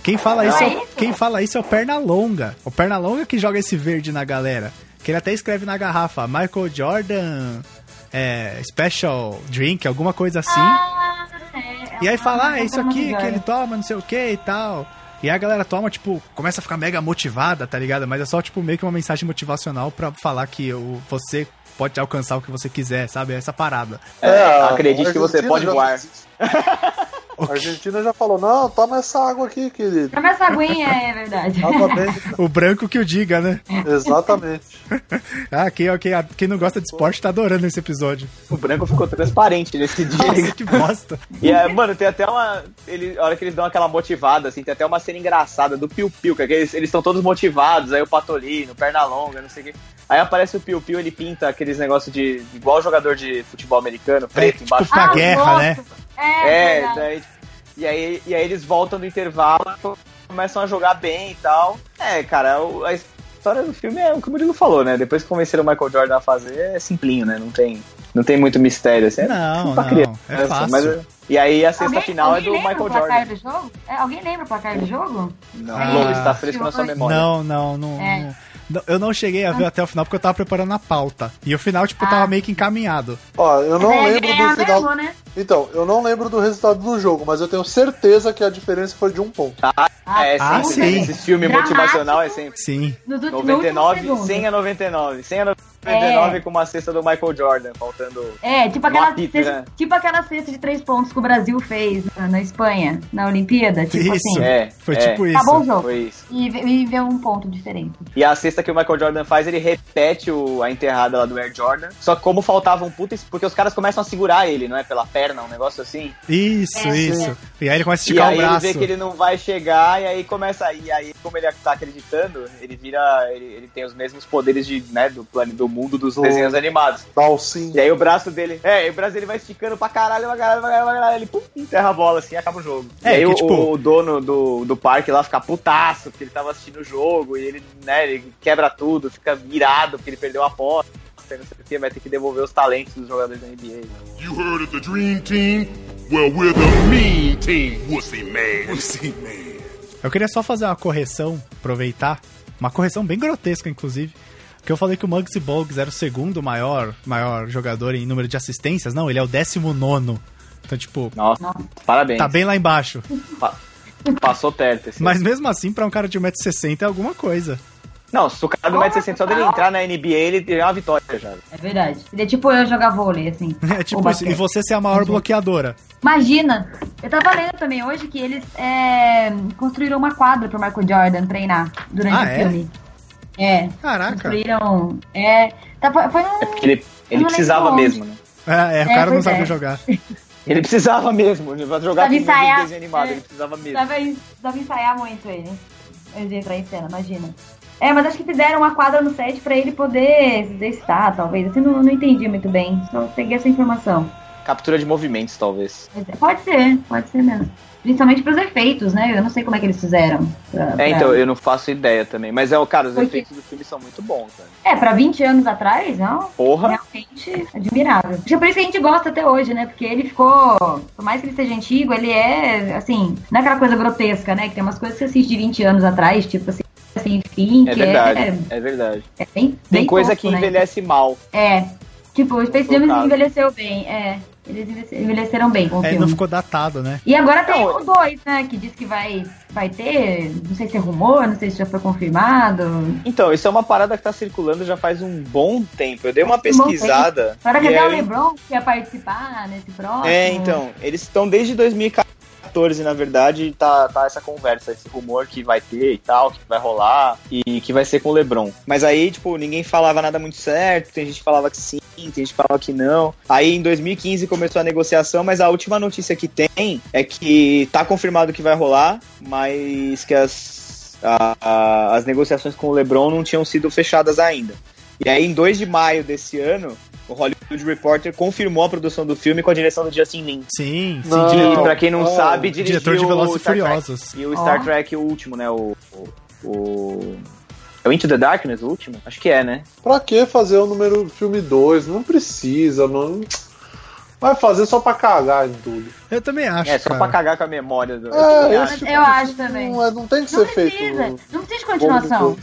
Quem fala isso, Não é, é o- isso? quem fala isso é o Pernalonga. O Pernalonga que joga esse verde na galera. Que ele até escreve na garrafa, Michael Jordan, é, special drink, alguma coisa assim. Ah, é, e aí é fala, uma ah, é isso aqui que ele toma, não sei o que e tal. E aí a galera toma, tipo, começa a ficar mega motivada, tá ligado? Mas é só, tipo, meio que uma mensagem motivacional pra falar que o, você pode alcançar o que você quiser, sabe? Essa parada. É, a acredite que você pode já- voar. A Argentina já falou, não, toma essa água aqui, querido. Toma essa aguinha, é verdade. Água. O branco que o diga, né? Exatamente. Ah, quem, quem, quem não gosta de esporte tá adorando esse episódio. O branco ficou transparente nesse dia. Nossa, que bosta. E é, mano, tem até uma. Ele, a hora que eles dão aquela motivada, assim, tem até uma cena engraçada do Piu Piu, que eles estão todos motivados, aí o Patolino, perna longa, não sei o quê. Aí aparece o Piu Piu, ele pinta aqueles negócios de. igual jogador de futebol americano, É, preto tipo, embaixo. pra Ah, guerra, nossa. né? É, É, verdade. daí, e, aí, e aí eles voltam do intervalo, começam a jogar bem e tal. É, cara, o- a história do filme é o que o Murilo falou, né? Depois que convenceram o Michael Jordan a fazer, é simplinho, né? Não tem, não tem muito mistério. Assim, é Não, pra não, criança, é fácil. Mas, E aí a sexta Alguém- final é alguém do lembra Michael o placar Jordan. do jogo? É, alguém lembra o placar do jogo? Não, É. Lobo, está fresco na sua memória. Não, não, não. É. não- não- Eu não cheguei a ver até o final porque eu tava preparando a pauta. E o final, tipo, tava Ah. meio que encaminhado. Ó, eu não É, lembro do final. mesmo, né? Então, eu não lembro do resultado do jogo, mas eu tenho certeza que a diferença foi de um ponto. É, Ah, sempre. sim. Esse filme Dramático. motivacional é sempre. Sim. Nos últimos 99, 99, 100 a 99. 100 a 99 É. com uma cesta do Michael Jordan, faltando. É, tipo aquela, pizza, cesta, né? tipo aquela cesta de três pontos que o Brasil fez na, na Espanha, na Olimpíada. Tipo Isso. assim. É, Foi é, tipo isso. Acabou o jogo. Foi isso. E, e vê um ponto diferente. E a cesta que o Michael Jordan faz, ele repete o- a enterrada lá do Air Jordan. Só que como faltava um puta. Porque os caras começam a segurar ele, não é? Pela perna, um negócio assim. Isso, É, isso. E aí ele começa a E esticar aí o ele braço. vê que ele não vai chegar, e aí começa. E aí, como ele tá acreditando, ele vira. Ele, ele tem os mesmos poderes de, né, do plano do mundo dos Do- desenhos animados. Dalsin. E aí o braço dele. É, e o braço dele vai esticando pra caralho, pra caralho, pra caralho, pra caralho. Ele pum, enterra a bola assim e acaba o jogo. É, e aí que, o, tipo- o dono do, do parque lá fica putaço, porque ele tava assistindo o jogo, e ele, né, ele quebra tudo, fica irado porque ele perdeu a aposta, não sei o que, vai ter que devolver os talentos dos jogadores da NBA. You heard of the Dream Team? Well, we're the Mean Team, Wussy Man. Wussy Man. Eu queria só fazer uma correção, aproveitar. Uma correção bem grotesca, inclusive. Que eu falei que o Muggsy Bogues era o segundo maior, maior jogador em número de assistências. Não, ele é o décimo nono. Então, tipo, Nossa, parabéns. tá bem lá embaixo. Pa- Passou perto esse. Mas mesmo assim, pra um cara de 1,60m é alguma coisa. Não, se o cara do 1,60m só dele entrar na NBA, ele tem uma vitória já. É verdade. Ele é tipo eu jogar vôlei, assim. É tipo isso. E você ser a maior bloqueadora. Imagina, eu tava lendo também hoje que eles é, construíram uma quadra pro Michael Jordan treinar durante Ah, o é? filme. É. Caraca. Construíram. É. Tá, foi um. É porque ele, ele precisava mesmo, né? É, é, o É, cara não sabia é. jogar. Ele precisava mesmo, ele vai jogar ensaiar. desenho animado, É. ele precisava mesmo. Dava, ensaiar muito ele. Antes de entrar em cena, imagina. É, mas acho que fizeram uma quadra no set pra ele poder se exercitar, talvez. Assim, não, não entendi muito bem. Só peguei essa informação. Captura de movimentos, talvez. É, Pode ser, pode ser mesmo. Principalmente pros efeitos, né? Eu não sei como é que eles fizeram. pra- pra- É, então, eu não faço ideia também. Mas, é, cara, os Porque- efeitos do filme são muito bons, velho. É, pra 20 anos atrás, não? Porra! Realmente admirável. Acho que é por isso que a gente gosta até hoje, né? Porque ele ficou. Por mais que ele seja antigo, ele é, assim, não é aquela coisa grotesca, né? Que tem umas coisas que você assiste de 20 anos atrás, tipo assim, sem fim, É que verdade, é, é verdade. é bem. Tem bem coisa tosco, que né? envelhece mal. É. Tipo, o Space Jam envelheceu bem, é. Eles envelhece- envelheceram bem com o É, filme. não ficou datado, né? E agora tem o 2, né? Que diz que vai, vai ter. Não sei se é rumor, não sei se já foi confirmado. Então, isso é uma parada que tá circulando já faz um bom tempo. Eu dei uma pesquisada. E que até o LeBron que ia participar nesse próximo. É, então, eles estão desde 2014, na verdade, tá, tá essa conversa, esse rumor que vai ter e tal, que vai rolar e que vai ser com o LeBron. Mas aí, tipo, ninguém falava nada muito certo, tem gente que falava que sim, tem gente que falava que não. Aí em 2015 começou a negociação, mas a última notícia que tem é que tá confirmado que vai rolar, mas que as, a- a- as negociações com o LeBron não tinham sido fechadas ainda. E aí, em 2 de maio desse ano, o Hollywood Reporter confirmou a produção do filme com a direção do Justin Lin. Sim, sim, Não. Diretor, pra quem não Oh, sabe, dirigiu diretor de Velozes o e Star Trek. Furiosos. E o Star Ó. Trek, o último, né? O, o, o- É o Into the Darkness, o último? Acho que é, né? Pra que fazer o número filme 2? Não precisa, mano. Vai fazer só pra cagar em tudo. Eu também acho, É, só cara. pra cagar com a memória do. É, eu acho. tipo eu acho também. Não, é- não tem que Não ser precisa, feito. não precisa de continuação.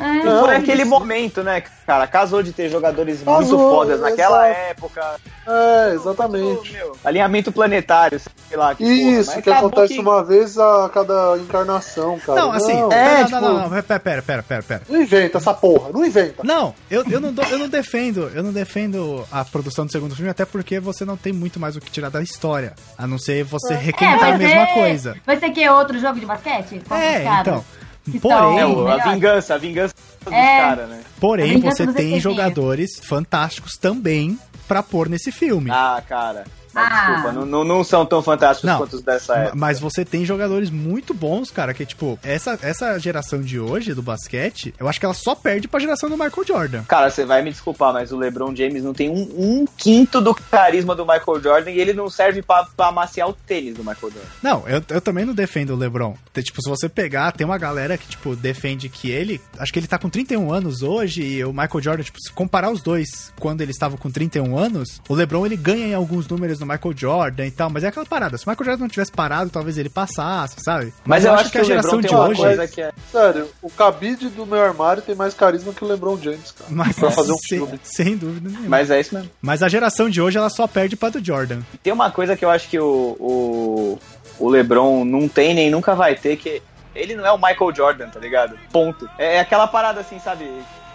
É, Não, Foi não aquele precisa. momento, né, cara? Casou de ter jogadores muito Casou, fodas naquela exato. época. É, exatamente. Meu, alinhamento planetário, sei lá. Que porra, Isso, mas que acontece que- uma vez a cada encarnação, cara. Não, assim, não, é, não, tipo- não, não, não, pera, pera, pera, pera, pera. não inventa essa porra, não inventa. Não, eu, eu, não eu não defendo, eu não defendo a produção do segundo filme, até porque você não tem muito mais o que tirar da história. A não ser você É, requentar vai a mesma coisa. Vai ser que outro jogo de basquete? É, então. Que Porém, É, a vingança, a vingança dos É. caras, né? porém você tem jogadores fantásticos também pra pôr nesse filme. Ah, cara. Não, Ah. Desculpa, não, não, não são tão fantásticos Não. quanto os dessa época. Mas você tem jogadores muito bons, cara, que tipo, essa, essa geração de hoje do basquete, eu acho que ela só perde pra geração do Michael Jordan. Cara, você vai me desculpar, mas o LeBron James não tem um, um quinto do carisma do Michael Jordan e ele não serve pra, pra amaciar o tênis do Michael Jordan. Não, eu, eu também não defendo o LeBron. Tem, Tipo, se você pegar, tem uma galera que, tipo, defende que ele. Acho que ele tá com 31 anos hoje e o Michael Jordan, tipo, se comparar os dois quando ele estava com 31 anos, o LeBron ele ganha em alguns números do Michael Jordan e tal, mas é aquela parada. Se o Michael Jordan não tivesse parado, talvez ele passasse, sabe? Mas eu acho que a o geração de hoje. coisa que é... Sério, o cabide do meu armário tem mais carisma que o LeBron James, cara. Mas, pra fazer um sem, filme. sem dúvida nenhuma. Mas... Mas é isso mesmo. a geração de hoje, ela só perde pra do Jordan. Tem uma coisa que eu acho que o, o, o LeBron não tem nem nunca vai ter, que ele não é o Michael Jordan, tá ligado? Ponto. É, é aquela parada assim, sabe?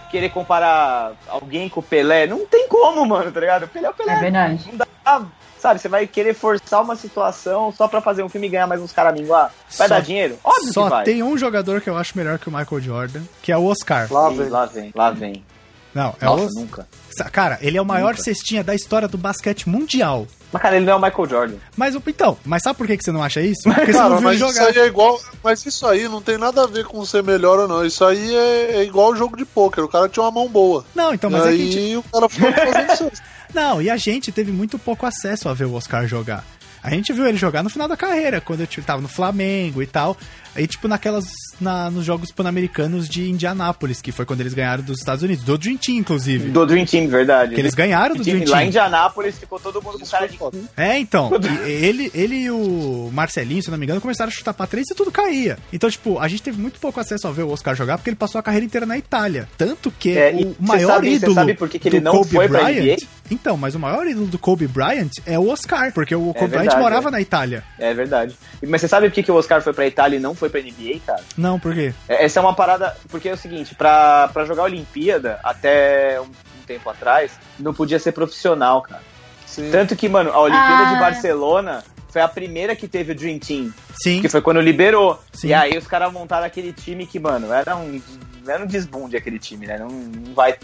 Querer comparar alguém com o Pelé, não tem como, mano, tá ligado? O Pelé é o Pelé. É verdade. Não dá, sabe? Você vai querer forçar uma situação só pra fazer um filme e ganhar mais uns caraminhos lá. Vai Só- dar dinheiro? Óbvio Só que vai. tem um jogador que eu acho melhor que o Michael Jordan, que é o Oscar. Lá vem. lá vem, lá vem. Não, é Nossa, o nunca. Cara, ele é o maior Nunca. cestinha da história do basquete mundial. Mas, cara, ele não é o Michael Jordan. Mas o- então, mas sabe por que que você não acha isso? Porque você Cara, não viu mas ele isso jogar. aí é igual. Mas isso aí não tem nada a ver com ser melhor ou não. Isso aí é, é igual o jogo de pôquer. O cara tinha uma mão boa. Não, então, e mas é aí que gente- o cara foi fazendo cesta. Não, e a gente teve muito pouco acesso a ver o Oscar jogar. A gente viu ele jogar no final da carreira, quando ele tava no Flamengo e tal. Aí, tipo, naquelas. Na, nos Jogos Pan-Americanos de Indianápolis, que foi quando eles ganharam dos Estados Unidos, do Dream Team, inclusive. Do Dream Team, verdade. Que eles ganharam do Dream Lá em Team. Indianápolis ficou todo mundo com cara de cu. É, então. ele, ele e o Marcelinho, se não me engano, começaram a chutar pra três e tudo caía. Então, tipo, a gente teve muito pouco acesso a ver o Oscar jogar, porque ele passou a carreira inteira na Itália. Tanto que É, o maior sabe- ídolo. sabe por que que ele não Kobe foi pra Bryant, NBA? Então, mas o maior ídolo do Kobe Bryant é o Oscar, porque o Kobe Bryant verdade, morava é. na Itália. É verdade. Mas você sabe por que, que o Oscar foi pra Itália e não foi pra NBA, cara? Não, por quê? É- Essa é uma parada. Porque é o seguinte, pra, pra jogar a Olimpíada, até um, um tempo atrás, não podia ser profissional, cara. Sim. Tanto que, mano, a Olimpíada Ah. de Barcelona foi a primeira que teve o Dream Team. Sim. Que foi quando liberou. Sim. E aí os caras montaram aquele time que, mano, era um, era um desbunde aquele time, né? Não, não vai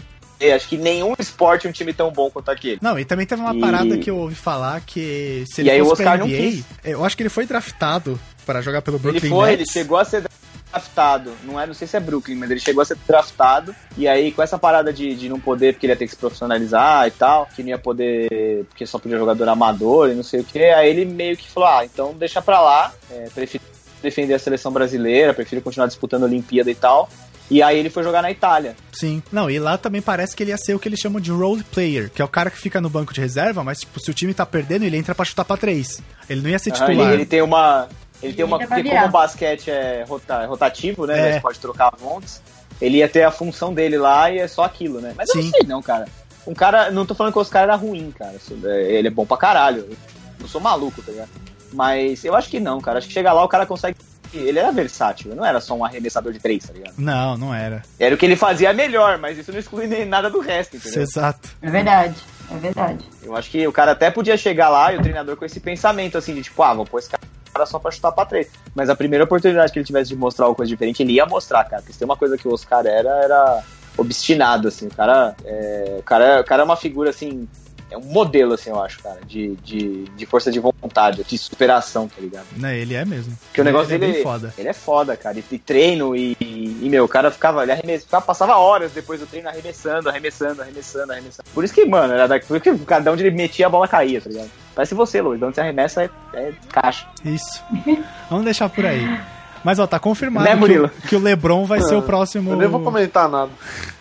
acho que nenhum esporte um time tão bom quanto aquele. Não, e também teve uma E- parada que eu ouvi falar que se E ele aí o fosse pra Oscar não NBA, quis. eu acho que ele foi draftado para jogar pelo Ele Brooklyn foi, ele Nets. chegou a ser draftado. Não, é, não sei se é Brooklyn, mas ele chegou a ser draftado. E aí, com essa parada de, de não poder, porque ele ia ter que se profissionalizar e tal, que não ia poder, porque só podia jogador amador e não sei o que. Aí ele meio que falou: ah, então deixa pra lá, é, prefiro defender a seleção brasileira, prefiro continuar disputando a Olimpíada e tal. E aí ele foi jogar na Itália. Sim. Não, e lá também parece que ele ia ser o que eles chamam de role player, que é o cara que fica no banco de reserva, mas tipo, se o time tá perdendo, ele entra pra chutar pra três. Ele não ia ser Aham, titular. ele, ele tem uma. Ele tem uma. Vai Porque como o basquete é, rota- é rotativo, né? É. Você pode trocar vontes. Ele ia ter a função dele lá e é só aquilo, né? Mas eu Sim. não sei, não, cara. Um cara. Não tô falando que o Oscar era ruim, cara. Isso- é, Ele é bom pra caralho. Eu não sou maluco, tá ligado? Mas eu acho que não, cara. Acho que chega lá o cara consegue. Ele era versátil, não era só um arremessador de três, tá ligado? Não, não era. Era o que ele fazia melhor, mas isso não exclui nem nada do resto, entendeu? Exato. É verdade. É verdade. Eu acho que o cara até podia chegar lá e o treinador com esse pensamento assim de tipo, ah, vou pôr esse cara só pra chutar pra três. Mas a primeira oportunidade que ele tivesse de mostrar alguma coisa diferente, ele ia mostrar, cara. Porque se tem uma coisa que o Oscar era, era obstinado, assim. O cara é, o cara, o cara é uma figura, assim, é um modelo, assim, eu acho, cara, de, de, de força de vontade, de superação, tá ligado? Né, ele é mesmo. Porque o negócio ele dele é bem foda. Ele é foda, cara. E, e treino, e, e, meu, o cara ficava, ele arremessa, ficava, passava horas depois do treino arremessando, arremessando, arremessando, arremessando. Por isso que, mano, era daqui, porque cada onde ele metia a bola caía, tá ligado? Parece você, Luiz. De onde você arremessa é, é caixa. Isso. Vamos deixar por aí. Mas ó, tá confirmado Né, que, o, que o LeBron vai ser o próximo. Eu nem vou comentar nada.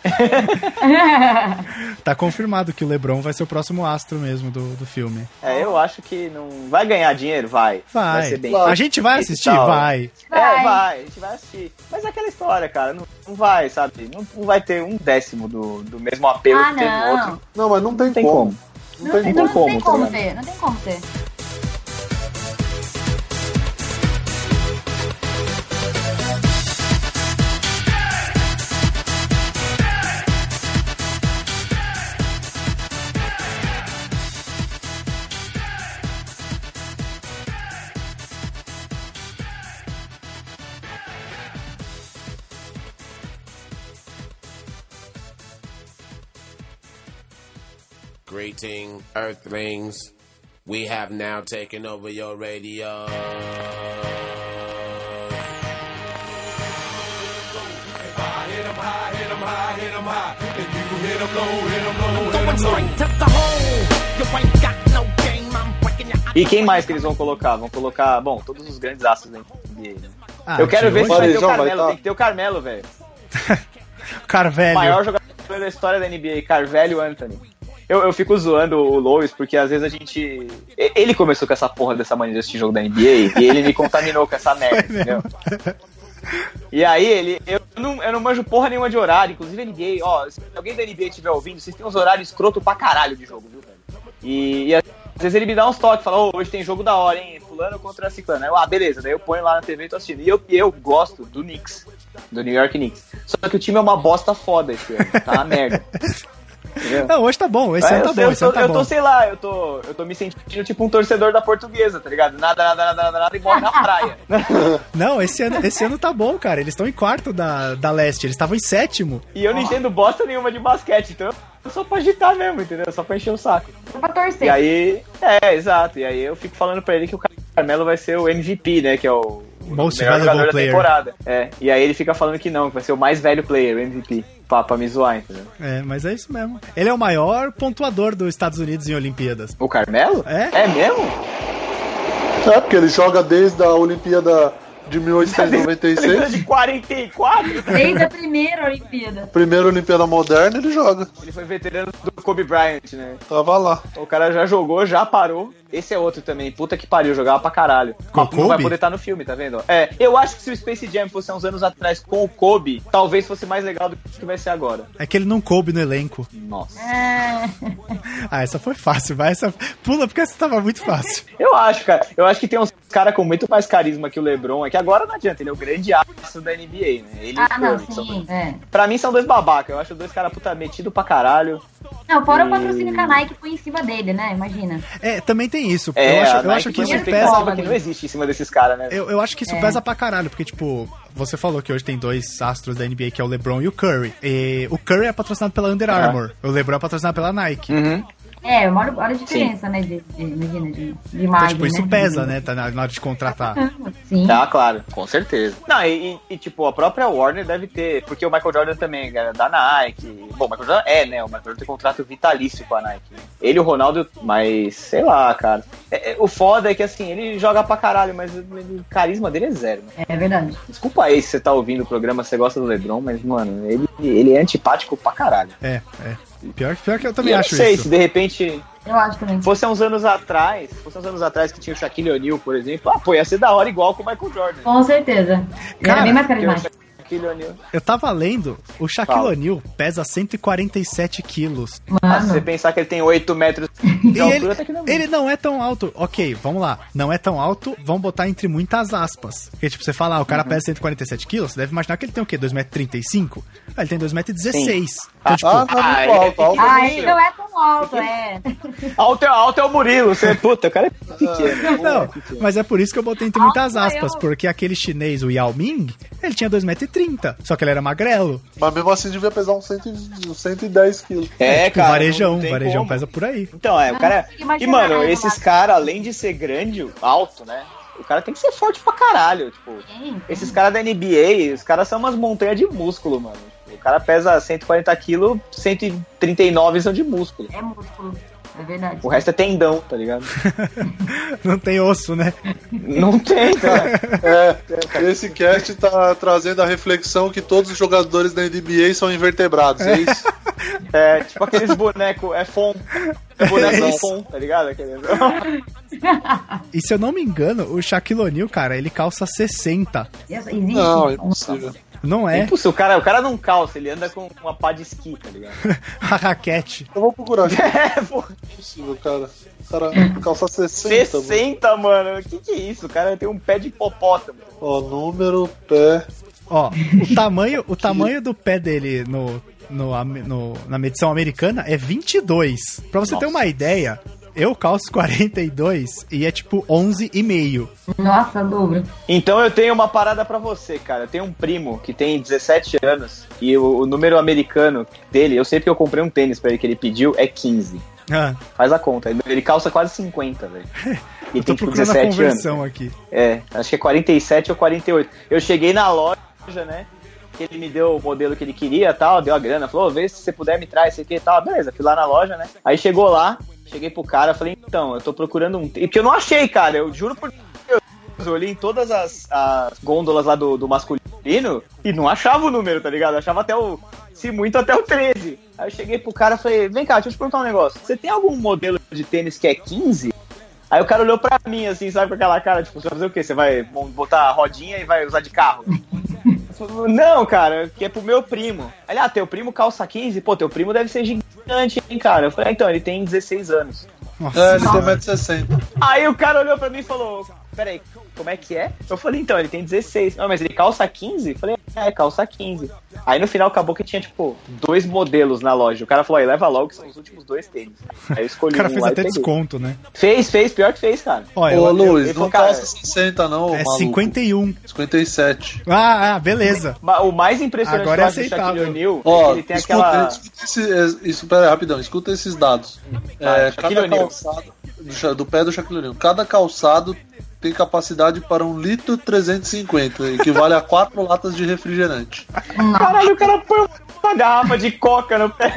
Tá confirmado que o LeBron vai ser o próximo astro mesmo do, do filme. É, eu acho que não. Vai ganhar dinheiro? Vai. Vai. ser bem. A gente vai assistir? Tal. Vai. É, Vai. vai, a gente vai assistir. Mas é aquela história, cara, não, não vai, sabe? Não, não vai ter um décimo do, do mesmo apelo Ah, que teve no outro. Não, mas não tem, Não tem como. como. Não, Não, tem tem, como. não tem tá como ligado? ter. Não tem como ter. Earthlings. We have now taken over your radio. E quem mais que eles vão colocar? Vão colocar, bom, todos os grandes astros da NBA. né? Ah, eu quero ver se vai ter o Carmelo. Tem que ter o Carmelo, velho. Carvelho. O maior jogador da história da NBA, Carvelho Anthony. Eu, eu fico zoando o Lois porque às vezes a gente. Ele começou com essa porra dessa mania de assistir jogo da NBA e ele me contaminou com essa merda, entendeu? E aí ele. Eu não, eu não manjo porra nenhuma de horário, inclusive NBA, ó, se alguém da NBA estiver ouvindo, vocês têm uns horários escroto pra caralho de jogo, viu, velho? E, e às vezes ele me dá uns toques, fala, ô, hoje tem jogo da hora, hein? Fulano contra ciclano. Aí eu, ah, beleza, daí eu ponho lá na TV e tô assistindo. E eu, eu gosto do Knicks, do New York Knicks. Só que o time é uma bosta foda esse ano, tá uma merda. Entendeu? Não, hoje tá bom, esse É, ano tá sei, bom, eu, esse tô, ano tá eu tô, bom. sei lá, eu tô, eu tô me sentindo tipo um torcedor da portuguesa, tá ligado? Nada, nada, nada, nada, nada e morre na praia. Não, esse ano, esse ano tá bom, cara. Eles estão em quarto da, da leste, eles estavam em sétimo. E eu não entendo bosta nenhuma de basquete, então eu só pra agitar mesmo, entendeu? Só pra encher o saco. Só pra torcer. E aí, é, exato. E aí eu fico falando pra ele que o Carmelo vai ser o MVP, né? Que é o Most melhor jogador da player. temporada. É. E aí ele fica falando que não, que vai ser o mais velho player, o MVP. Pra, pra me zoar, entendeu? É, mas é isso mesmo. Ele é o maior pontuador dos Estados Unidos em Olimpíadas. O Carmelo? É? É mesmo? É, porque ele joga desde a Olimpíada de Tá 1896. de 44? Desde a primeira Olimpíada. Primeira Olimpíada moderna, ele joga. Ele foi veterano do Kobe Bryant, né? Tava lá. O cara já jogou, já parou. Esse é outro também. Puta que pariu, jogava pra caralho. Com o Não vai Kobe? poder estar no filme, tá vendo? É, eu acho que se o Space Jam fosse há uns anos atrás com o Kobe, talvez fosse mais legal do que vai ser agora. É que ele não coube no elenco. Nossa. É. Ah, essa foi fácil, vai. Essa... Pula porque essa tava muito fácil. Eu acho, cara. Eu acho que tem uns caras com muito mais carisma que o LeBron. É que agora não adianta, ele é o grande astro da NBA, né? Ele e Ah, o não, sim. É. Pra mim são dois babacas. Eu acho dois caras puta metido pra caralho. Não, fora o E- patrocínio que a Nike põe em cima dele, né? Imagina. É, também tem isso. É, eu acho, a eu acho que foi isso pesa. que não existe em cima desses caras, né? Eu, eu acho que isso É. pesa pra caralho, porque, tipo, você falou que hoje tem dois astros da NBA, que é o LeBron e o Curry. E o Curry é patrocinado pela Under Armour, o LeBron é patrocinado pela Nike. Uhum. É, olha, olha a diferença, né? De, de, imagina, de, de Então, imagem, tipo, isso né? pesa, né, tá na, na hora de contratar. Sim. Tá, claro, com certeza. Não, e, e- e, tipo, a própria Warner deve ter, porque o Michael Jordan também é da Nike. Bom, o Michael Jordan é, né? O Michael Jordan tem contrato vitalício com a Nike. Ele e o Ronaldo, mas sei lá, cara. É- é- o foda é que assim, ele joga pra caralho, mas ele- o carisma dele é zero, né? É verdade. Desculpa aí se você tá ouvindo o programa, você gosta do Lebron, mas, mano, ele, ele é antipático pra caralho. É, é. Pior, pior que eu E também eu não acho sei isso. se de repente Eu acho também. fosse há uns anos atrás, fosse uns anos atrás que tinha o Shaquille O'Neal, por exemplo, ah, pô, ia ser da hora igual com o Michael Jordan. Com certeza. Cara, era bem mais carismático. Eu tava lendo, o Shaquille. O'Neal pesa 147 quilos. Ah, se você Mano, pensar que ele tem 8 metros E de altura, ele, até que não é ele não é tão alto. Ok, vamos lá. Não é tão alto, vamos botar entre muitas aspas. Porque, tipo, você fala, ah, o Uhum. cara pesa 147 quilos, você deve imaginar que ele tem o quê? 2,35m? Ah, ele tem 2,16m. Então, tipo, Ah, não, Ah, muito ele é alto, alto. ah, ele não é tão alto, é. Alto é, alto é o Murilo, você puta, o cara é pequeno. Não, é mas é por isso que eu botei entre muitas Alto aspas, eu. porque aquele chinês, o Yao Ming, ele tinha 2,30m, só que ele era magrelo. Mas mesmo assim devia pesar uns 100 uns 110 quilos. É, tipo, cara. varejão, varejão como. pesa por aí. Então, é, o Não cara. E, mano, esses caras, além de ser grande, alto, né? O cara tem que ser forte pra caralho. Tipo, Sim, esses caras da NBA, os caras são umas montanhas de músculo, mano. O cara pesa 140 quilos, 139 são de músculo. É músculo. É verdade. O resto é tendão, tá ligado? Não tem osso, né? Não tem, cara. É, esse cast tá trazendo a reflexão que todos os jogadores da NBA são invertebrados, é isso? É tipo aqueles bonecos, é fom. É boneco É é fom, tá ligado? Aquele... E se eu não me engano, o Shaquille O'Neal, cara, ele calça 60. Existe. Não, é impossível. Não é? Impossível, o cara, o cara não calça, ele anda com uma pá de esqui, tá ligado? A raquete. Eu vou procurar aqui. É, pô. impossível, cara. O cara calça 60, mano. 60, mano. O que que é isso? O cara tem um pé de hipopótamo. Ó, número, pé. Ó, o tamanho, o tamanho do pé dele no, no, no- na medição americana é 22. Pra você ter Nossa. uma ideia, eu calço 42 e é tipo 11,5. Nossa, dobro. Então eu tenho uma parada pra você, cara. Eu tenho um primo que tem 17 anos e o, o número americano dele, eu sei porque eu comprei um tênis pra ele que ele pediu, é 15. Ah, Faz a conta. Ele- calça quase 50, velho. E tem tipo procurando a 17 anos. conversão aqui. É, acho que é 47 ou 48. Eu cheguei na loja, né? Que ele me deu o modelo que ele queria tal, deu a grana, falou, "Ô, vê se você puder me traz esse aqui e tal. Beleza, fui lá na loja, né? Aí chegou lá, cheguei pro cara, falei, então, eu tô procurando um. E que eu não achei, cara, eu juro por Deus. Eu olhei em todas as, as gôndolas lá do, do masculino e não achava o número, tá ligado? Achava até o, se muito até o 13. Aí eu cheguei pro cara e falei, vem cá, deixa eu te perguntar um negócio. Você tem algum modelo de tênis que é 15? Aí o cara olhou pra mim, assim, sabe, com aquela cara, tipo, você vai fazer o quê? Você vai botar a rodinha e vai usar de carro? Não, cara, que é pro meu primo. Ele, ah, teu primo calça 15? Pô, teu primo deve ser gigante, hein, cara? Eu falei, ah, então, ele tem 16 anos. É, ele tem 1,60m. Aí o cara olhou pra mim e falou: Peraí, como é que é? Eu falei: Então, ele tem 16. Não, mas ele calça 15? Eu falei: É, calça 15. Aí no final acabou que tinha, tipo, dois modelos na loja. O cara falou: Aí leva logo, que são os últimos dois tênis. Aí eu O escolhi cara um fez lá até desconto, né? Fez, fez, pior que fez, cara. Olha, Ô, eu- Luiz, não cara, calça 60 não, é maluco. 51. 57. Ah, ah, beleza. O mais impressionante Agora é do. Shaquille O'Neal é Ó, que ele tem escuta, aquela. escuta esse, isso, pera aí, rapidão, escuta esses dados. É, Shaquille cada O'Neal. calçado, do, do pé do Shaquille O'Neal, cada calçado tem capacidade para um litro 350, equivale a quatro latas de refrigerante. Caralho, o cara põe uma garrafa de coca no pé.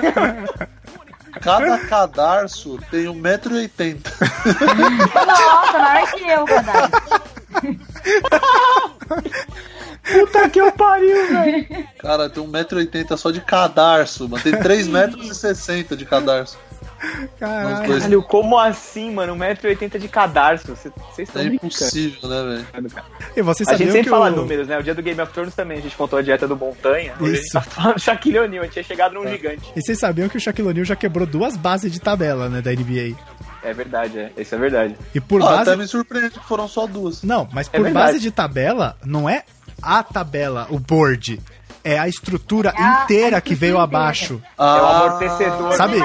Cada cadarço tem 1,80m. Nossa, maior que eu, Gadar. Puta que eu pariu, velho. Cara, tem 1,80m só de cadarço, mano. Tem 3,60m de cadarço. Caralho. Como assim, mano? 1,80m de cadarço. Vocês estão É impossível, né, velho? E vocês A gente sabiam sempre que fala o... números, né? O dia do Game of Thrones também, a gente contou a dieta do Montanha. Hoje a gente Isso. tá falando do Shaquille O'Neal, a gente tinha chegado num gigante. E vocês sabiam que o Shaquille O'Neal já quebrou duas bases de tabela, né, da NBA. É verdade, é. Isso é verdade. E por Ah, base... até me surpreende que foram só duas. Não, mas É por verdade. base de tabela, não é a tabela, o board. É a estrutura É a- inteira a que veio estrutura abaixo. É o amortecedor. Sabe,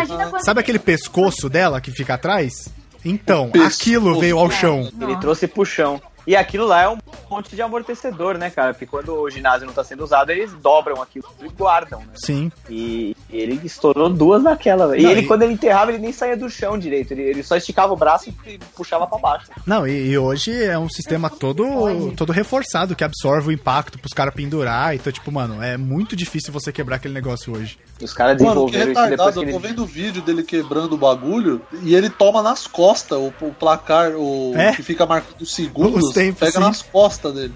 sabe aquele pescoço dela que fica atrás? Então, aquilo veio ao chão. Ele trouxe pro chão. E aquilo lá é um monte de amortecedor, né, cara? Porque quando o ginásio não tá sendo usado, eles dobram aquilo e guardam, né? Sim. E e ele estourou duas naquela, velho. E ele, e- quando ele enterrava, ele nem saía do chão direito. Ele, ele só esticava o braço e puxava pra baixo. Não, e, e hoje é um sistema todo, todo reforçado que absorve o impacto pros caras pendurar. Então, tipo, mano, é muito difícil você quebrar aquele negócio hoje. Os caras Mano, que desenvolveram isso depois retardado, que eu tô vendo o vídeo dele quebrando o bagulho e ele toma nas costas o, o placar, o É? que fica marcando os segundos, Os tempos, pega sim. nas costas dele.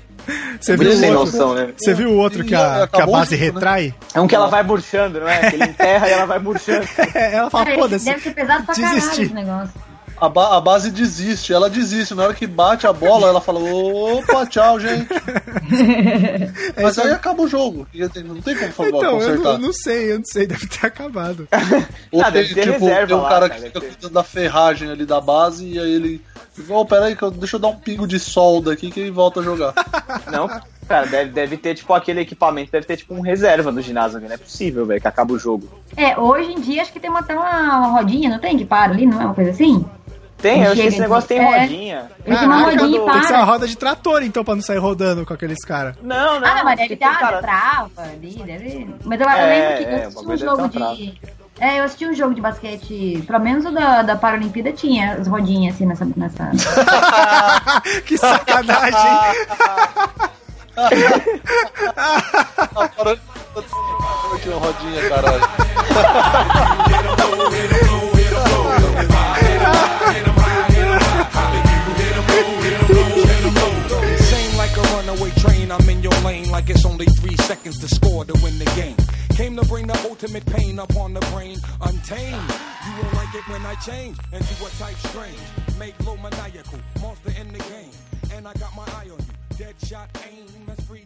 Você Muito viu, outro, noção, né? você viu o outro que a, que a base junto, né? retrai? É um que ela vai murchando, não é? Que ele enterra e ela vai murchando. Ela fala, foda-se. Deve ser pesado pra caralho esse negócio. A, ba- a base desiste, ela desiste. Na hora que bate a bola, ela fala: opa, tchau, gente. Mas aí acaba o jogo. Não tem como falar, Então, eu consertar. não, eu não sei, eu não sei, deve ter acabado. Ou Ah, tem, deve ter tipo, reserva tem um lá, cara cara, que fica ter. cuidando da ferragem ali da base e aí ele. Oh, peraí, que eu- deixa eu dar um pingo de solda aqui que ele volta a jogar. Não, cara, deve, deve ter, tipo, aquele equipamento, deve ter, tipo, um reserva no ginásio, velho. Não é possível, velho, que acaba o jogo. É, hoje em dia acho que tem uma- até uma rodinha, não tem? Que para ali, não é uma coisa assim? Tem, eu acho que Chega esse negócio de- tem é. rodinha. Ele tem uma rodinha do- Tem que ser uma roda de trator, então, pra não sair rodando com aqueles caras. Não, não. Ah, não, mas deve ter uma cara- trava ali, deve. Mas eu, eu É, lembro que é, eu o assisti um jogo uma de. É, eu assisti um jogo de basquete, pelo menos o da, da Paralimpíada tinha as rodinhas assim nessa. nessa... que sacanagem! Agora aqui uma rodinha, I'm in your lane like it's only three seconds to score to win the game. Came to bring the ultimate pain upon the brain, untamed. You won't like it when I change into a type strange. Make low maniacal, monster in the game. And I got my eye on you. Dead shot aim, as free